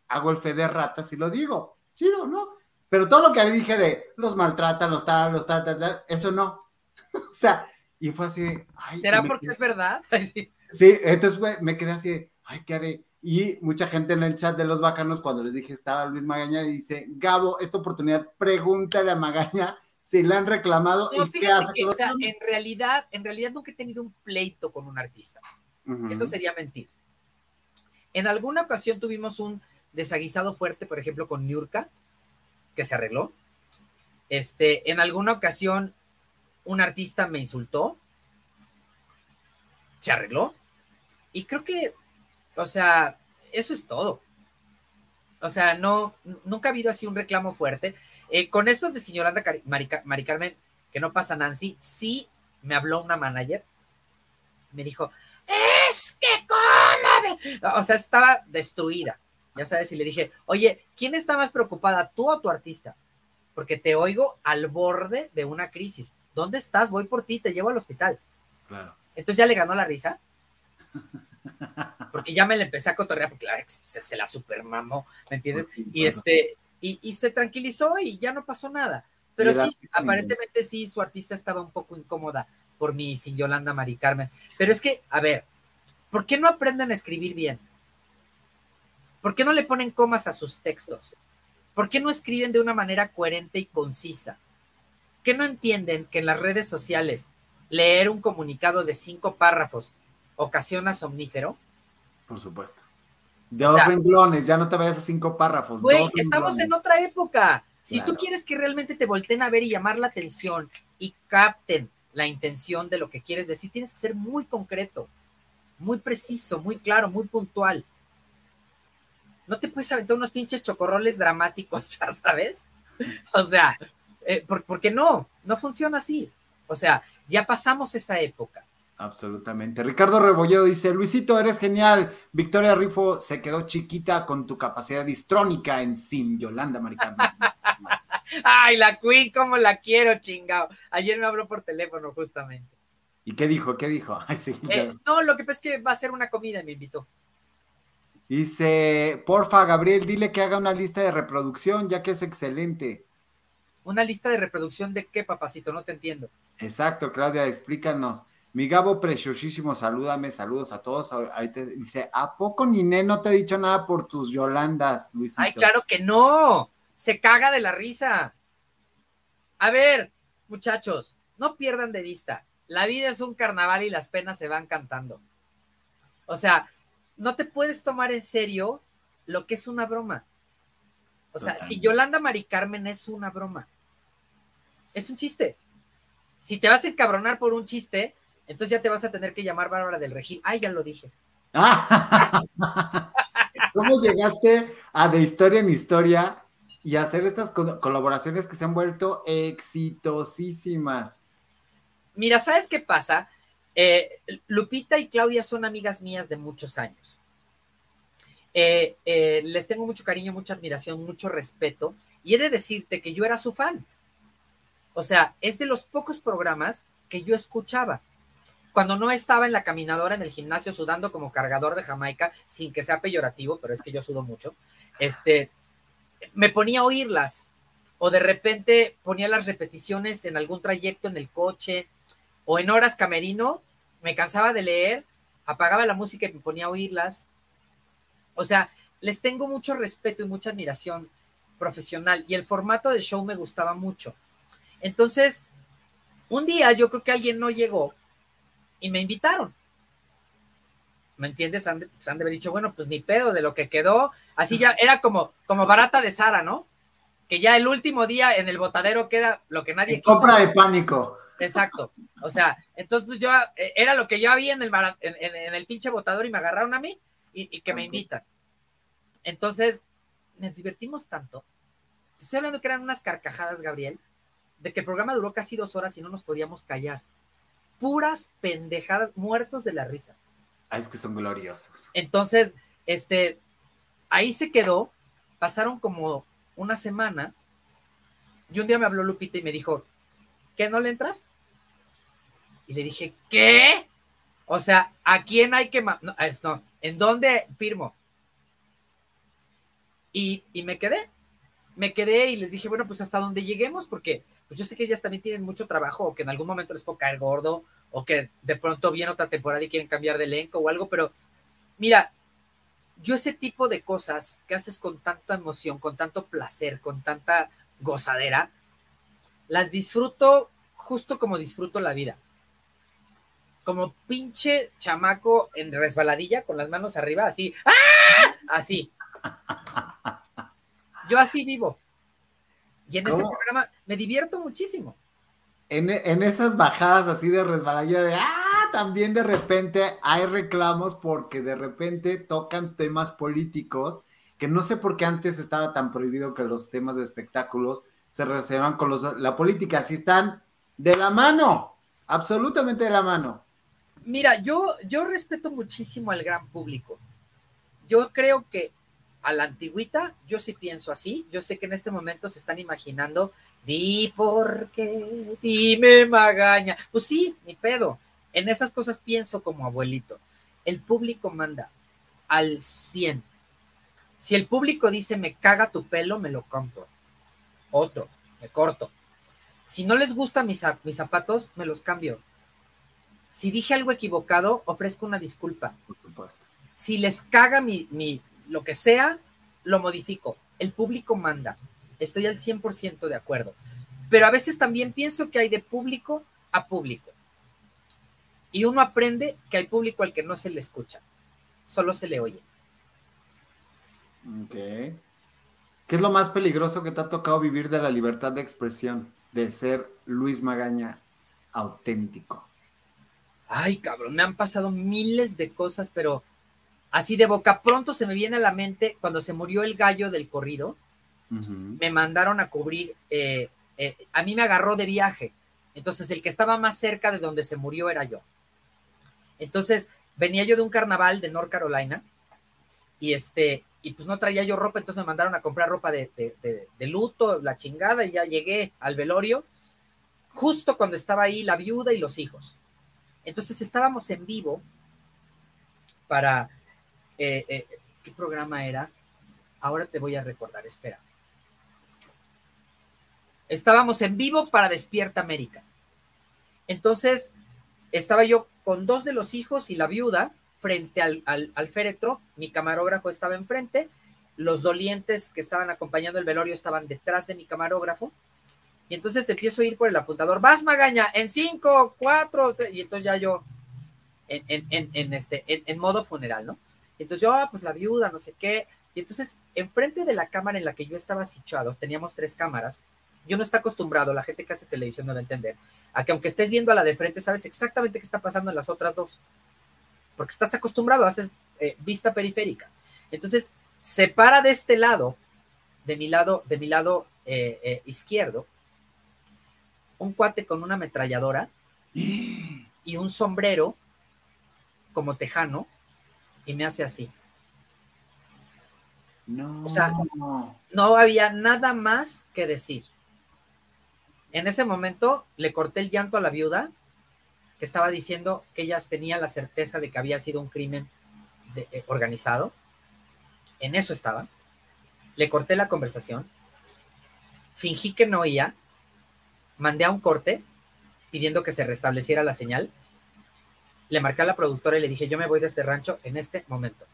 hago el fe de ratas y lo digo. Chido, ¿no? Pero todo lo que dije de los maltratan, los tal, los tal, tal, tal eso no. [LAUGHS] o sea, y fue así. ¿Será porque es verdad? [LAUGHS] sí. entonces me quedé así, ay, ¿qué haré? Y mucha gente en el chat de los bacanos, cuando les dije estaba Luis Magaña, dice, Gabo, esta oportunidad, pregúntale a Magaña si le han reclamado y qué hace. o sea, en realidad, en realidad nunca he tenido un pleito con un artista. Eso sería mentir. En alguna ocasión tuvimos un desaguisado fuerte, por ejemplo, con Niurka, que se arregló. Este, en alguna ocasión un artista me insultó, se arregló. Y creo que, o sea, eso es todo. O sea, no, nunca ha habido así un reclamo fuerte. Eh, con estos de señoranda Mari, Mari Carmen, que no pasa Nancy, sí me habló una manager, me dijo, es que cómo O sea, estaba destruida. Ya sabes, y le dije, oye, ¿quién está más preocupada, tú o tu artista? Porque te oigo al borde de una crisis. ¿Dónde estás? Voy por ti, te llevo al hospital. Claro. Entonces ya le ganó la risa. Porque ya me le empecé a cotorrear porque la ex se, la supermamó, ¿me entiendes? Pues y este, y, y, se tranquilizó y ya no pasó nada. Pero sí, aparentemente sí, su artista estaba un poco incómoda por mi sin Yolanda Mari Carmen. Pero es que, a ver, ¿por qué no aprenden a escribir bien? ¿Por qué no le ponen comas a sus textos? ¿Por qué no escriben de una manera coherente y concisa? ¿Qué no entienden que en las redes sociales leer un comunicado de cinco párrafos ocasiona somnífero? Por supuesto. De dos renglones, ya no te vayas a cinco párrafos. Güey, estamos en otra época. Si tú quieres que realmente te volteen a ver y llamar la atención y capten la intención de lo que quieres decir, tienes que ser muy concreto, muy preciso, muy claro, muy puntual. No te puedes aventar unos pinches chocorroles dramáticos, [LAUGHS] ya sabes. O sea, eh, porque no, no funciona así. O sea, ya pasamos esa época. Absolutamente. Ricardo Rebolledo dice, Luisito, eres genial. Victoria Rifo se quedó chiquita con tu capacidad histrónica en Sin Yolanda Maricana. [LAUGHS] Ay, la Queen, cómo la quiero, chingado. Ayer me habló por teléfono, justamente. ¿Y qué dijo? ¿Qué dijo? [LAUGHS] Eh, no, lo que pasa es que va a ser una comida y me invitó. Dice, porfa, Gabriel, dile que haga una lista de reproducción, ya que es excelente. ¿Una lista de reproducción de qué, papacito? No te entiendo. Exacto, Claudia, explícanos. Mi Gabo preciosísimo, salúdame, saludos a todos. Ahí te dice, ¿a poco Niné no te ha dicho nada por tus Yolandas, Luisito? Ay, claro que no se caga de la risa. A ver, muchachos, no pierdan de vista. La vida es un carnaval y las penas se van cantando. O sea, no te puedes tomar en serio lo que es una broma. O sea, si Yolanda Mari Carmen es una broma, es un chiste. Si te vas a encabronar por un chiste, entonces ya te vas a tener que llamar Bárbara del Regil. Ay, ya lo dije. [LAUGHS] ¿Cómo llegaste a de historia en historia y hacer estas colaboraciones que se han vuelto exitosísimas. Mira, ¿sabes qué pasa? Eh, Lupita y Claudia son amigas mías de muchos años. Eh, eh, les tengo mucho cariño, mucha admiración, mucho respeto. Y he de decirte que yo era su fan. O sea, es de los pocos programas que yo escuchaba. Cuando no estaba en la caminadora en el gimnasio sudando como cargador de Jamaica, sin que sea peyorativo, pero es que yo sudo mucho, este, me ponía a oírlas o de repente ponía las repeticiones en algún trayecto en el coche o en horas camerino, me cansaba de leer, apagaba la música y me ponía a oírlas. O sea, les tengo mucho respeto y mucha admiración profesional y el formato del show me gustaba mucho. Entonces, un día yo creo que alguien no llegó y me invitaron. ¿Me entiendes? Han de, haber dicho, bueno, pues ni pedo de lo que quedó. Así ya era como, como barata de Sara, ¿no? Que ya el último día en el botadero queda lo que nadie quiso. Compra de pánico. Exacto. O sea, entonces pues yo eh, era lo que yo había en el, en, el pinche botador y me agarraron a mí y, que me invitan. Entonces, nos divertimos tanto. estoy hablando que eran unas carcajadas, Gabriel, de que el programa duró casi dos horas y no nos podíamos callar. Puras pendejadas, muertos de la risa. Ah, es que son gloriosos. Entonces, este, ahí se quedó, pasaron como una semana, y un día me habló Lupita y me dijo, ¿qué no le entras? Y le dije, ¿qué? O sea, ¿a quién hay que... No, no, ¿en dónde firmo? Y, y, me quedé, me quedé y les dije, bueno, pues hasta donde lleguemos, porque pues yo sé que ellas también tienen mucho trabajo o que en algún momento les puedo caer gordo o que de pronto viene otra temporada y quieren cambiar de elenco o algo, pero mira, yo ese tipo de cosas que haces con tanta emoción, con tanto placer, con tanta gozadera, las disfruto justo como disfruto la vida. Como pinche chamaco en resbaladilla con las manos arriba, así, ¡ah! Así. Yo así vivo. Y en ese programa me divierto muchísimo. En, esas bajadas así de resbaladilla de ah, también de repente hay reclamos porque de repente tocan temas políticos que no sé por qué antes estaba tan prohibido que los temas de espectáculos se relacionaban con los, la política, si están de la mano, absolutamente de la mano. Mira, yo, yo respeto muchísimo al gran público. Yo creo que a la antigüita, yo sí pienso así. Yo sé que en este momento se están imaginando, di por qué, dime magaña. Pues sí, ni pedo. En esas cosas pienso como abuelito. El público manda al 100. Si el público dice me caga tu pelo, me lo compro. Otro, me corto. Si no les gustan mis, mis zapatos, me los cambio. Si dije algo equivocado, ofrezco una disculpa. Por supuesto. Si les caga mi, mi, lo que sea, lo modifico. El público manda. Estoy al 100% de acuerdo. Pero a veces también pienso que hay de público a público. Y uno aprende que hay público al que no se le escucha, solo se le oye. Ok. ¿Qué es lo más peligroso que te ha tocado vivir de la libertad de expresión, de ser Luis Magaña auténtico? Ay, cabrón, me han pasado miles de cosas, pero Así de boca pronto se me viene a la mente cuando se murió el gallo del corrido, me mandaron a cubrir, eh, eh, a mí me agarró de viaje, entonces el que estaba más cerca de donde se murió era yo. Entonces venía yo de un carnaval de North Carolina y este, y pues no traía yo ropa, entonces me mandaron a comprar ropa de, de luto, la chingada, y ya llegué al velorio, justo cuando estaba ahí la viuda y los hijos. Entonces estábamos en vivo para eh, eh, ¿qué programa era? Ahora te voy a recordar, espera. Estábamos en vivo para Despierta América. Entonces, estaba yo con dos de los hijos y la viuda frente al, al, féretro, mi camarógrafo estaba enfrente, los dolientes que estaban acompañando el velorio estaban detrás de mi camarógrafo, y entonces empiezo a ir por el apuntador, vas Magaña, en cinco, cuatro, y entonces ya yo en, en este, en, modo funeral, ¿no? Entonces yo, ah, pues la viuda, no sé qué. Y entonces, enfrente de la cámara en la que yo estaba situado, teníamos tres cámaras. Yo no está acostumbrado, la gente que hace televisión no va a entender, a que aunque estés viendo a la de frente, sabes exactamente qué está pasando en las otras dos. Porque estás acostumbrado, haces eh, vista periférica. Entonces, se para de este lado, de mi lado, de mi lado eh, eh, izquierdo, un cuate con una ametralladora [GASPS] y un sombrero como tejano y me hace así. No. O sea, no había nada más que decir. En ese momento le corté el llanto a la viuda que estaba diciendo que ellas tenían la certeza de que había sido un crimen eh, organizado. En eso estaba. Le corté la conversación. Fingí que no oía. Mandé a un corte pidiendo que se restableciera la señal Le marqué a la productora y le dije, yo me voy de este rancho en este momento.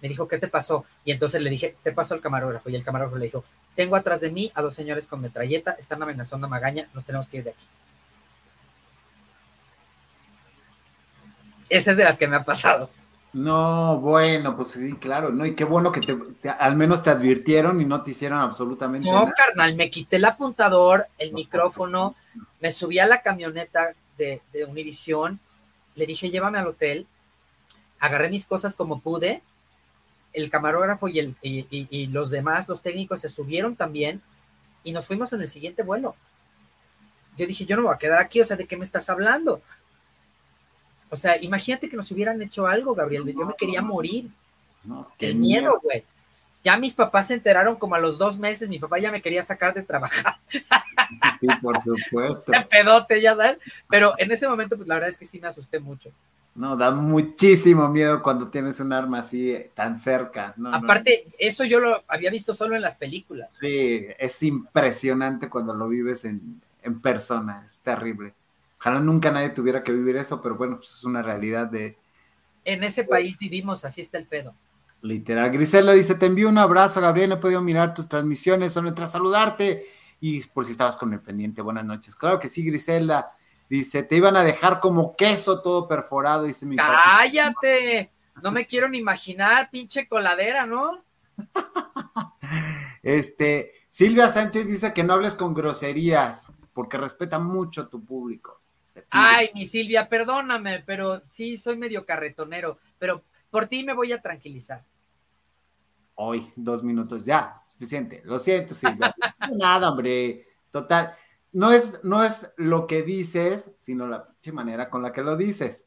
Me dijo, ¿qué te pasó? Y entonces le dije, te paso al camarógrafo. Y el camarógrafo le dijo, tengo atrás de mí a dos señores con metralleta, están amenazando a Magaña, nos tenemos que ir de aquí. Esa es de las que me ha pasado. No, bueno, pues sí, claro, ¿no? Y qué bueno que te, al menos te advirtieron y no te hicieron absolutamente nada. No, carnal, me quité el apuntador, el micrófono, me subí a la camioneta de, de Univisión, le dije, llévame al hotel, agarré mis cosas como pude, el camarógrafo y, el, y, los demás, los técnicos, se subieron también y nos fuimos en el siguiente vuelo. Yo dije, yo no me voy a quedar aquí, o sea, ¿de qué me estás hablando? O sea, imagínate que nos hubieran hecho algo, Gabriel. Yo me quería morir. No, el miedo, güey. Ya mis papás se enteraron como a los dos meses, mi papá ya me quería sacar de trabajar. Sí, por supuesto. [LAUGHS] De pedote, ya sabes. Pero en ese momento, pues la verdad es que sí me asusté mucho. No, da muchísimo miedo cuando tienes un arma así eh, tan cerca. Aparte, eso yo lo había visto solo en las películas. Sí, es impresionante cuando lo vives en, en persona, es terrible. Ojalá nunca nadie tuviera que vivir eso, pero bueno, pues es una realidad de... En ese país vivimos, así está el pedo. Literal. Grisela dice, te envío un abrazo, Gabriel, no he podido mirar tus transmisiones, solo entra a saludarte. Y por si estabas con el pendiente, buenas noches. Claro que sí, Griselda. Dice, te iban a dejar como queso todo perforado, dice mi ¡Cállate! No me quiero ni imaginar, pinche coladera, ¿no? [LAUGHS] este, Silvia Sánchez dice que no hables con groserías, porque respeta mucho tu público. Ay, mi Silvia, perdóname, pero sí, soy medio carretonero, pero por ti me voy a tranquilizar. Hoy, dos minutos ya, suficiente. Lo siento, Silvia. [LAUGHS] Nada, hombre. Total. No es, no es lo que dices, sino la manera con la que lo dices.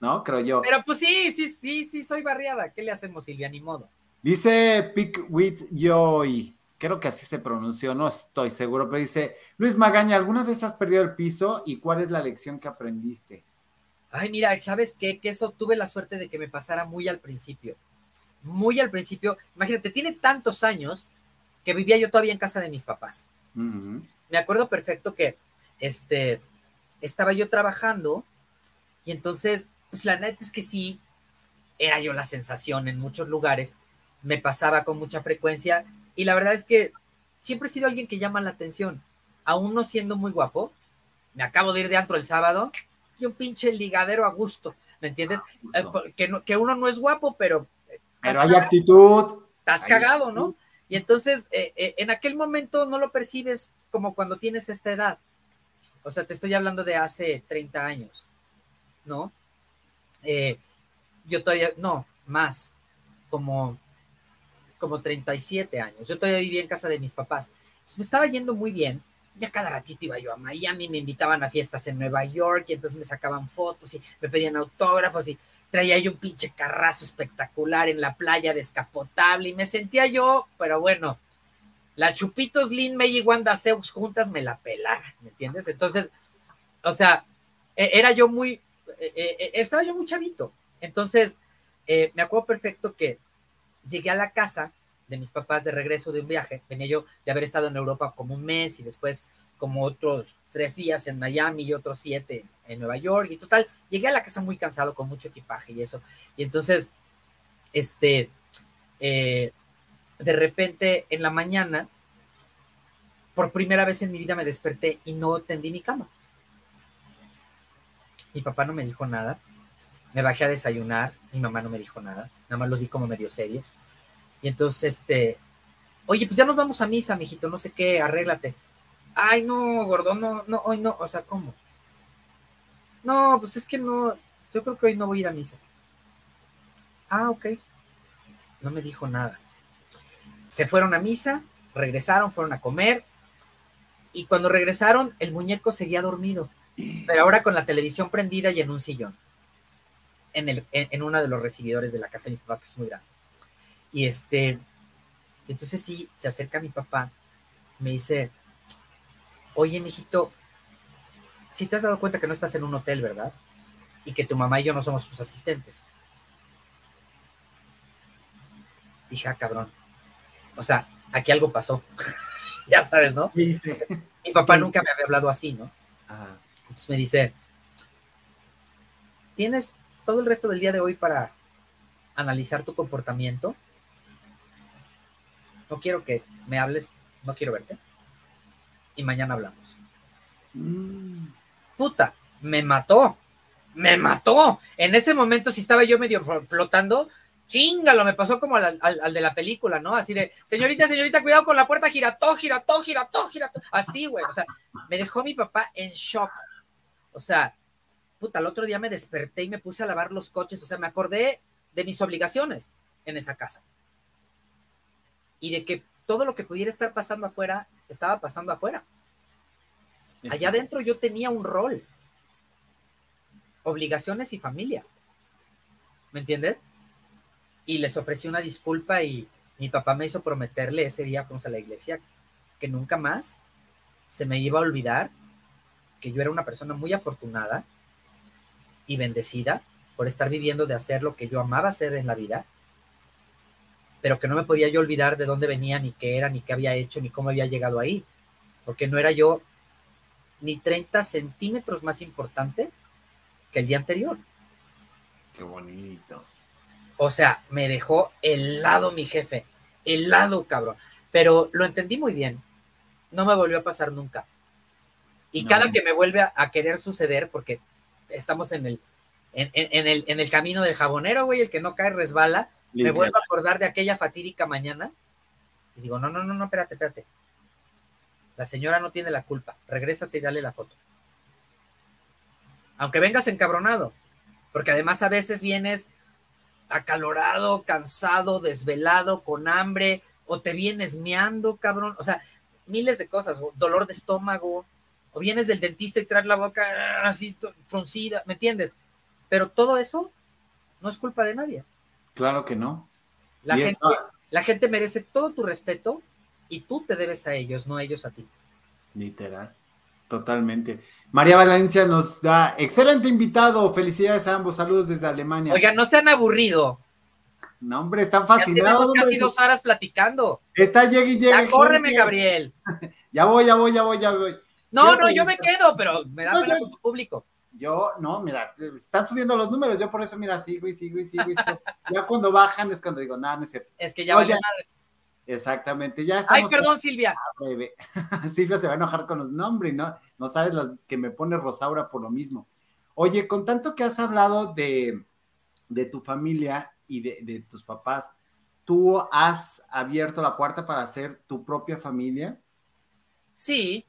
¿No? Creo yo. Pero pues sí, sí, sí, sí, soy barriada. ¿Qué le hacemos, Silvia? Ni modo. Dice Pick with Joy. Creo que así se pronunció, no estoy seguro, pero dice, Luis Magaña, ¿alguna vez has perdido el piso y cuál es la lección que aprendiste? Ay, mira, ¿sabes qué? Que eso tuve la suerte de que me pasara muy al principio. Muy al principio. Imagínate, tiene tantos años que vivía yo todavía en casa de mis papás. Me acuerdo perfecto que este, estaba yo trabajando y entonces, pues la neta es que sí, era yo la sensación en muchos lugares, me pasaba con mucha frecuencia y la verdad es que siempre he sido alguien que llama la atención, aún no siendo muy guapo. Me acabo de ir de antro el sábado y un pinche ligadero a gusto, ¿me entiendes? Eh, que, que uno no es guapo, pero... Eh, pero hay actitud. Estás cagado, ¿no? Y entonces, eh, en aquel momento no lo percibes como cuando tienes esta edad. O sea, te estoy hablando de hace 30 años, ¿no? yo todavía, no, más, como, como 37 años. Yo todavía vivía en casa de mis papás. me estaba yendo muy bien ya cada ratito iba yo a Miami, me invitaban a fiestas en Nueva York y entonces me sacaban fotos y me pedían autógrafos y traía yo un pinche carrazo espectacular en la playa descapotable y me sentía yo, pero bueno, la Chupitos, Lin May y Wanda Zeus juntas me la pelaban, ¿me entiendes? Entonces, o sea, e, era yo muy, e, e, estaba yo muy chavito. Entonces, eh, me acuerdo perfecto que llegué a la casa de mis papás de regreso de un viaje. Venía yo de haber estado en Europa como un mes y después como otros tres días en Miami y otros siete en Nueva York y total, llegué a la casa muy cansado con mucho equipaje y eso. Y entonces, este, eh, de repente en la mañana, por primera vez en mi vida me desperté y no tendí mi cama. Mi papá no me dijo nada. Me bajé a desayunar, mi mamá no me dijo nada, nada más los vi como medio serios. Y entonces, este, oye, pues ya nos vamos a misa, mijito, no sé qué, arréglate. Ay, no, gordo, no, no, hoy no, o sea, ¿cómo? No, pues es que no, yo creo que hoy no voy a ir a misa. Ah, ok. No me dijo nada. Se fueron a misa, regresaron, fueron a comer, y cuando regresaron, el muñeco seguía dormido, pero ahora con la televisión prendida y en un sillón, en, el, en, uno de los recibidores de la casa de mis papás, que es muy grande. Y este, entonces sí, se acerca mi papá, me dice, oye, mijito, si te has dado cuenta que no estás en un hotel, ¿verdad? Y que tu mamá y yo no somos sus asistentes. Dije, ah, cabrón. O sea, aquí algo pasó. [LAUGHS] ya sabes, ¿no? Mi papá nunca me había hablado así, ¿no? Entonces me dice, tienes todo el resto del día de hoy para analizar tu comportamiento. No quiero que me hables, no quiero verte. Y mañana hablamos. Mm. Puta, me mató. Me mató. En ese momento, si estaba yo medio flotando, chingalo, me pasó como al, de la película, ¿no? Así de, señorita, señorita, cuidado con la puerta, girató, girató, girató, girató. Así, güey. O sea, me dejó mi papá en shock. O sea, puta, el otro día me desperté y me puse a lavar los coches. O sea, me acordé de mis obligaciones en esa casa. Y de que todo lo que pudiera estar pasando afuera, estaba pasando afuera. Allá adentro yo tenía un rol. Obligaciones y familia. ¿Me entiendes? Y les ofrecí una disculpa y mi papá me hizo prometerle ese día fuimos a la iglesia que nunca más se me iba a olvidar que yo era una persona muy afortunada y bendecida por estar viviendo de hacer lo que yo amaba hacer en la vida, pero que no me podía yo olvidar de dónde venía, ni qué era, ni qué había hecho, ni cómo había llegado ahí, porque no era yo ni 30 centímetros más importante que el día anterior. Qué bonito. O sea, me dejó helado mi jefe, helado, cabrón. Pero lo entendí muy bien. No me volvió a pasar nunca. Y cada que me vuelve a, querer suceder, porque estamos en el, en, el, en el camino del jabonero, güey, el que no cae resbala, me vuelvo a acordar de aquella fatídica mañana y digo, no, no, no, no, espérate, espérate. La señora no tiene la culpa. Regrésate y dale la foto. Aunque vengas encabronado, porque además a veces vienes acalorado, cansado, desvelado, con hambre, o te vienes meando, cabrón. O sea, miles de cosas, dolor de estómago, o vienes del dentista y traes la boca así fruncida, ¿me entiendes? Pero todo eso no es culpa de nadie. Claro que no. La, gente, la gente merece todo tu respeto y tú te debes a ellos, no ellos a ti. Literal. Totalmente. María Valencia nos da excelente invitado. Felicidades a ambos. Saludos desde Alemania. Oigan, no se han aburrido. No, hombre, están fascinados. Ya casi dos horas platicando. Está llegue Ya córreme, Gabriel. [LAUGHS] ya voy, ya voy, ya voy, ya voy. No, no, yo me quedo, pero me da pena con tu público. Yo, no, mira, están subiendo los números, yo por eso, mira, sigo y sigo y sigo y sigo. [LAUGHS] ya cuando bajan es cuando digo, nada, no es cierto. Es que ya vaya. Exactamente, ya estamos. Ay, perdón, Silvia. [LAUGHS] [LAUGHS] Silvia se va a enojar con los nombres, ¿no? No sabes las que me pone Rosaura por lo mismo. Oye, con tanto que has hablado de, tu familia y de, de, tus papás, ¿tú has abierto la puerta para hacer tu propia familia? Sí,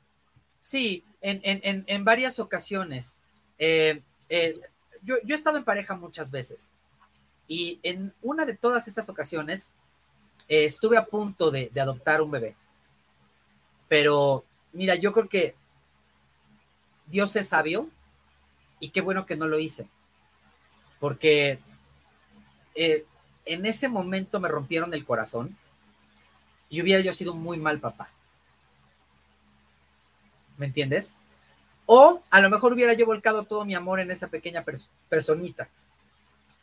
sí, en, en, en varias ocasiones. Eh, eh, yo, he estado en pareja muchas veces y en una de todas estas ocasiones eh, estuve a punto de, adoptar un bebé. Pero mira, yo creo que Dios es sabio y qué bueno que no lo hice. Porque en ese momento me rompieron el corazón y hubiera yo sido un muy mal papá. ¿Me entiendes? O a lo mejor hubiera yo volcado todo mi amor en esa pequeña personita.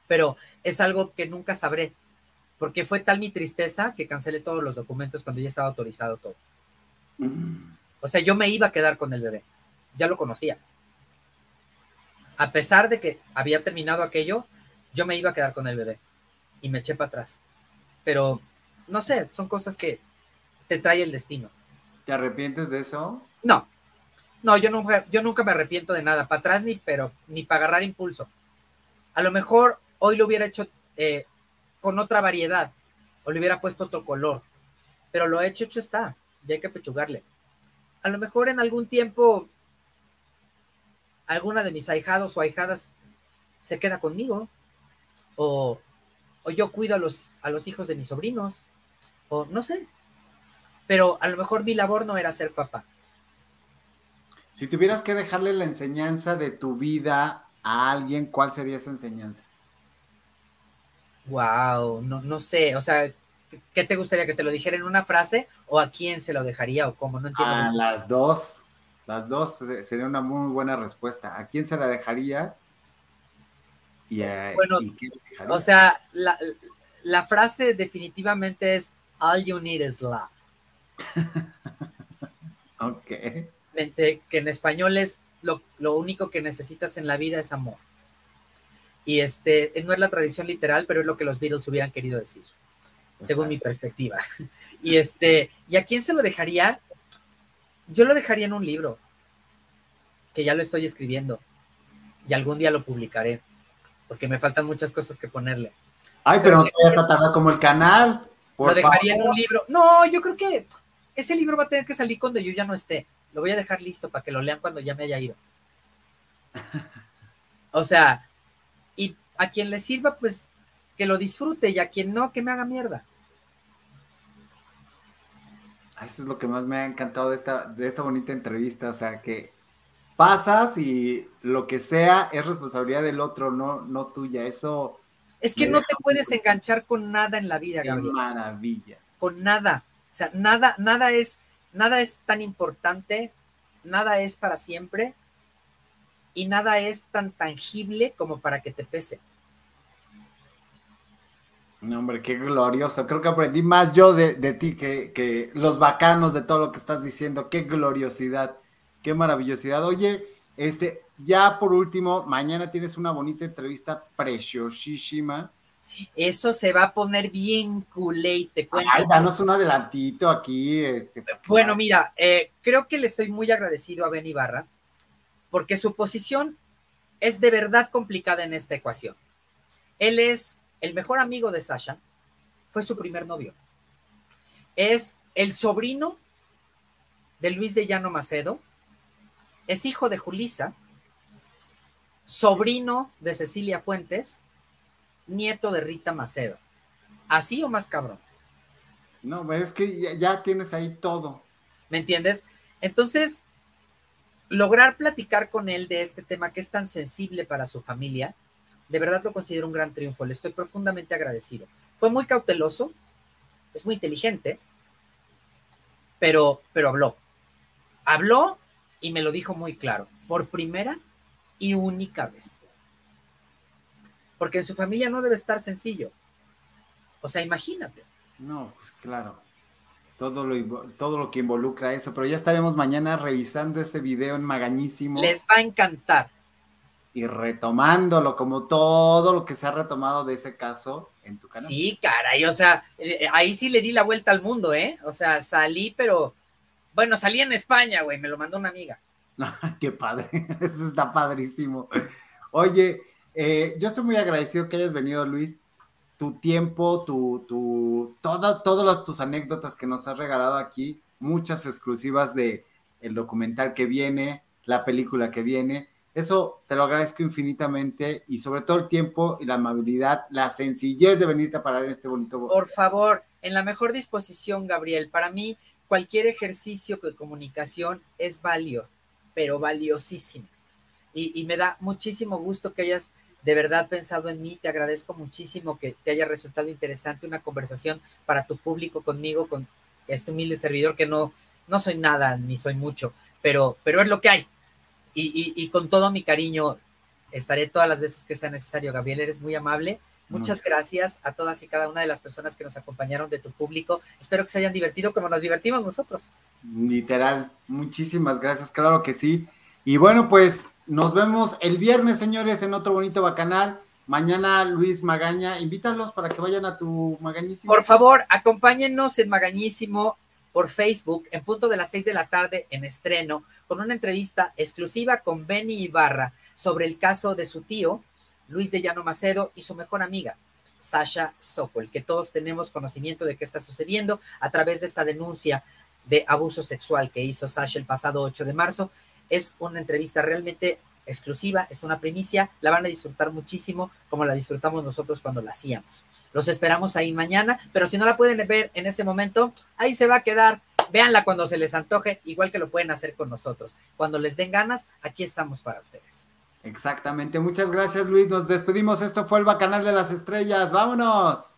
Pero es algo que nunca sabré, porque fue tal mi tristeza que cancelé todos los documentos cuando ya estaba autorizado todo. O sea, yo me iba a quedar con el bebé, ya lo conocía. A pesar de que había terminado aquello, yo me iba a quedar con el bebé y me eché para atrás. Pero, no sé, son cosas que te trae el destino. ¿Te arrepientes de eso? No, no, yo nunca, yo nunca me arrepiento de nada, para atrás ni, pero, ni para agarrar impulso. A lo mejor hoy lo hubiera hecho eh, con otra variedad, o le hubiera puesto otro color, pero lo hecho, hecho está, ya hay que pechugarle. A lo mejor en algún tiempo alguna de mis ahijados o ahijadas se queda conmigo, o, o yo cuido a los, a los hijos de mis sobrinos, o no sé, pero a lo mejor mi labor no era ser papá si tuvieras que dejarle la enseñanza de tu vida a alguien, ¿cuál sería esa enseñanza? Wow, no, no sé, o sea, ¿qué te gustaría que te lo dijera en una frase o a quién se lo dejaría o cómo? No entiendo. A las dos, las dos sería una muy buena respuesta. ¿A quién se la dejarías? Y a, bueno, o sea, la, la frase definitivamente es All you need is love. [LAUGHS] ok que en español es lo, único que necesitas en la vida es amor. Y este, no es la tradición literal, pero es lo que los Beatles hubieran querido decir, según mi perspectiva. [LAUGHS] Y este, ¿y a quién se lo dejaría? Yo lo dejaría en un libro, que ya lo estoy escribiendo, y algún día lo publicaré, porque me faltan muchas cosas que ponerle. Ay, pero, no te vayas a tardar como el canal. lo dejaría en un libro. No, yo creo que ese libro va a tener que salir cuando yo ya no esté. Lo voy a dejar listo para que lo lean cuando ya me haya ido. O sea, y a quien le sirva, pues que lo disfrute y a quien no, que me haga mierda. Eso es lo que más me ha encantado de esta, de esta bonita entrevista, o sea, que pasas y lo que sea es responsabilidad del otro, no, no tuya. Eso. Es que no te puedes enganchar con nada en la vida, Qué maravilla. Con nada. O sea, nada, nada es, nada es tan importante, nada es para siempre y nada es tan tangible como para que te pese. No, hombre, qué glorioso. Creo que aprendí más yo de, ti que, los bacanos de todo lo que estás diciendo. Qué gloriosidad, qué maravillosidad. Oye, este, ya por último, mañana tienes una bonita entrevista preciosísima. Eso se va a poner bien culé y te cuento. Ay, danos un adelantito aquí. Este, bueno, mira, eh, creo que le estoy muy agradecido a Ben Ibarra porque su posición es de verdad complicada en esta ecuación. Él es el mejor amigo de Sasha, fue su primer novio. Es el sobrino de Luis de Llano Macedo, es hijo de Julisa, sobrino de Cecilia Fuentes, nieto de Rita Macedo. ¿Así o más cabrón? No, es que ya, tienes ahí todo. ¿Me entiendes? Entonces, lograr platicar con él de este tema que es tan sensible para su familia, de verdad lo considero un gran triunfo, le estoy profundamente agradecido. Fue muy cauteloso, es muy inteligente, pero, pero habló. Habló y me lo dijo muy claro, por primera y única vez. Porque en su familia no debe estar sencillo. O sea, imagínate. No, pues claro. Todo lo, todo lo que involucra eso, pero ya estaremos mañana revisando ese video en Magañísimo. Les va a encantar y retomándolo, como todo lo que se ha retomado de ese caso en tu canal. Sí, caray, o sea, eh, ahí sí le di la vuelta al mundo, ¿eh? O sea, salí, pero bueno, salí en España, güey, me lo mandó una amiga. [LAUGHS] Qué padre, [LAUGHS] eso está padrísimo. Oye, eh, yo estoy muy agradecido que hayas venido, Luis. Tu tiempo, tu, tu, todas tus anécdotas que nos has regalado aquí, muchas exclusivas de el documental que viene, la película que viene eso te lo agradezco infinitamente y sobre todo el tiempo y la amabilidad, la sencillez de venirte a parar en este bonito. Por favor, en la mejor disposición, Gabriel. Para mí, cualquier ejercicio de comunicación es valioso, pero valiosísimo. Y, y, me da muchísimo gusto que hayas de verdad pensado en mí. Te agradezco muchísimo que te haya resultado interesante una conversación para tu público conmigo, con este humilde servidor que no, no soy nada ni soy mucho, pero, pero es lo que hay y, con todo mi cariño estaré todas las veces que sea necesario. Gabriel, eres muy amable. Muchas gracias a todas y cada una de las personas que nos acompañaron de tu público. Espero que se hayan divertido como nos divertimos nosotros. Literal, muchísimas gracias, claro que sí. Y bueno, pues nos vemos el viernes, señores, en otro bonito bacanal. Mañana Luis Magaña, invítalos para que vayan a tu Magañísimo. Por favor, acompáñennos en Magañísimo por Facebook en punto de las seis de la tarde en estreno con una entrevista exclusiva con Benny Ibarra sobre el caso de su tío, Luis de Llano Macedo, y su mejor amiga, Sasha Sokol, que todos tenemos conocimiento de qué está sucediendo a través de esta denuncia de abuso sexual que hizo Sasha el pasado 8 de marzo. Es una entrevista realmente exclusiva, es una primicia, la van a disfrutar muchísimo como la disfrutamos nosotros cuando la hacíamos. Los esperamos ahí mañana, pero si no la pueden ver en ese momento, ahí se va a quedar. Véanla cuando se les antoje, igual que lo pueden hacer con nosotros. Cuando les den ganas, aquí estamos para ustedes. Exactamente. Muchas gracias, Luis. Nos despedimos. Esto fue el Bacanal de las Estrellas. Vámonos.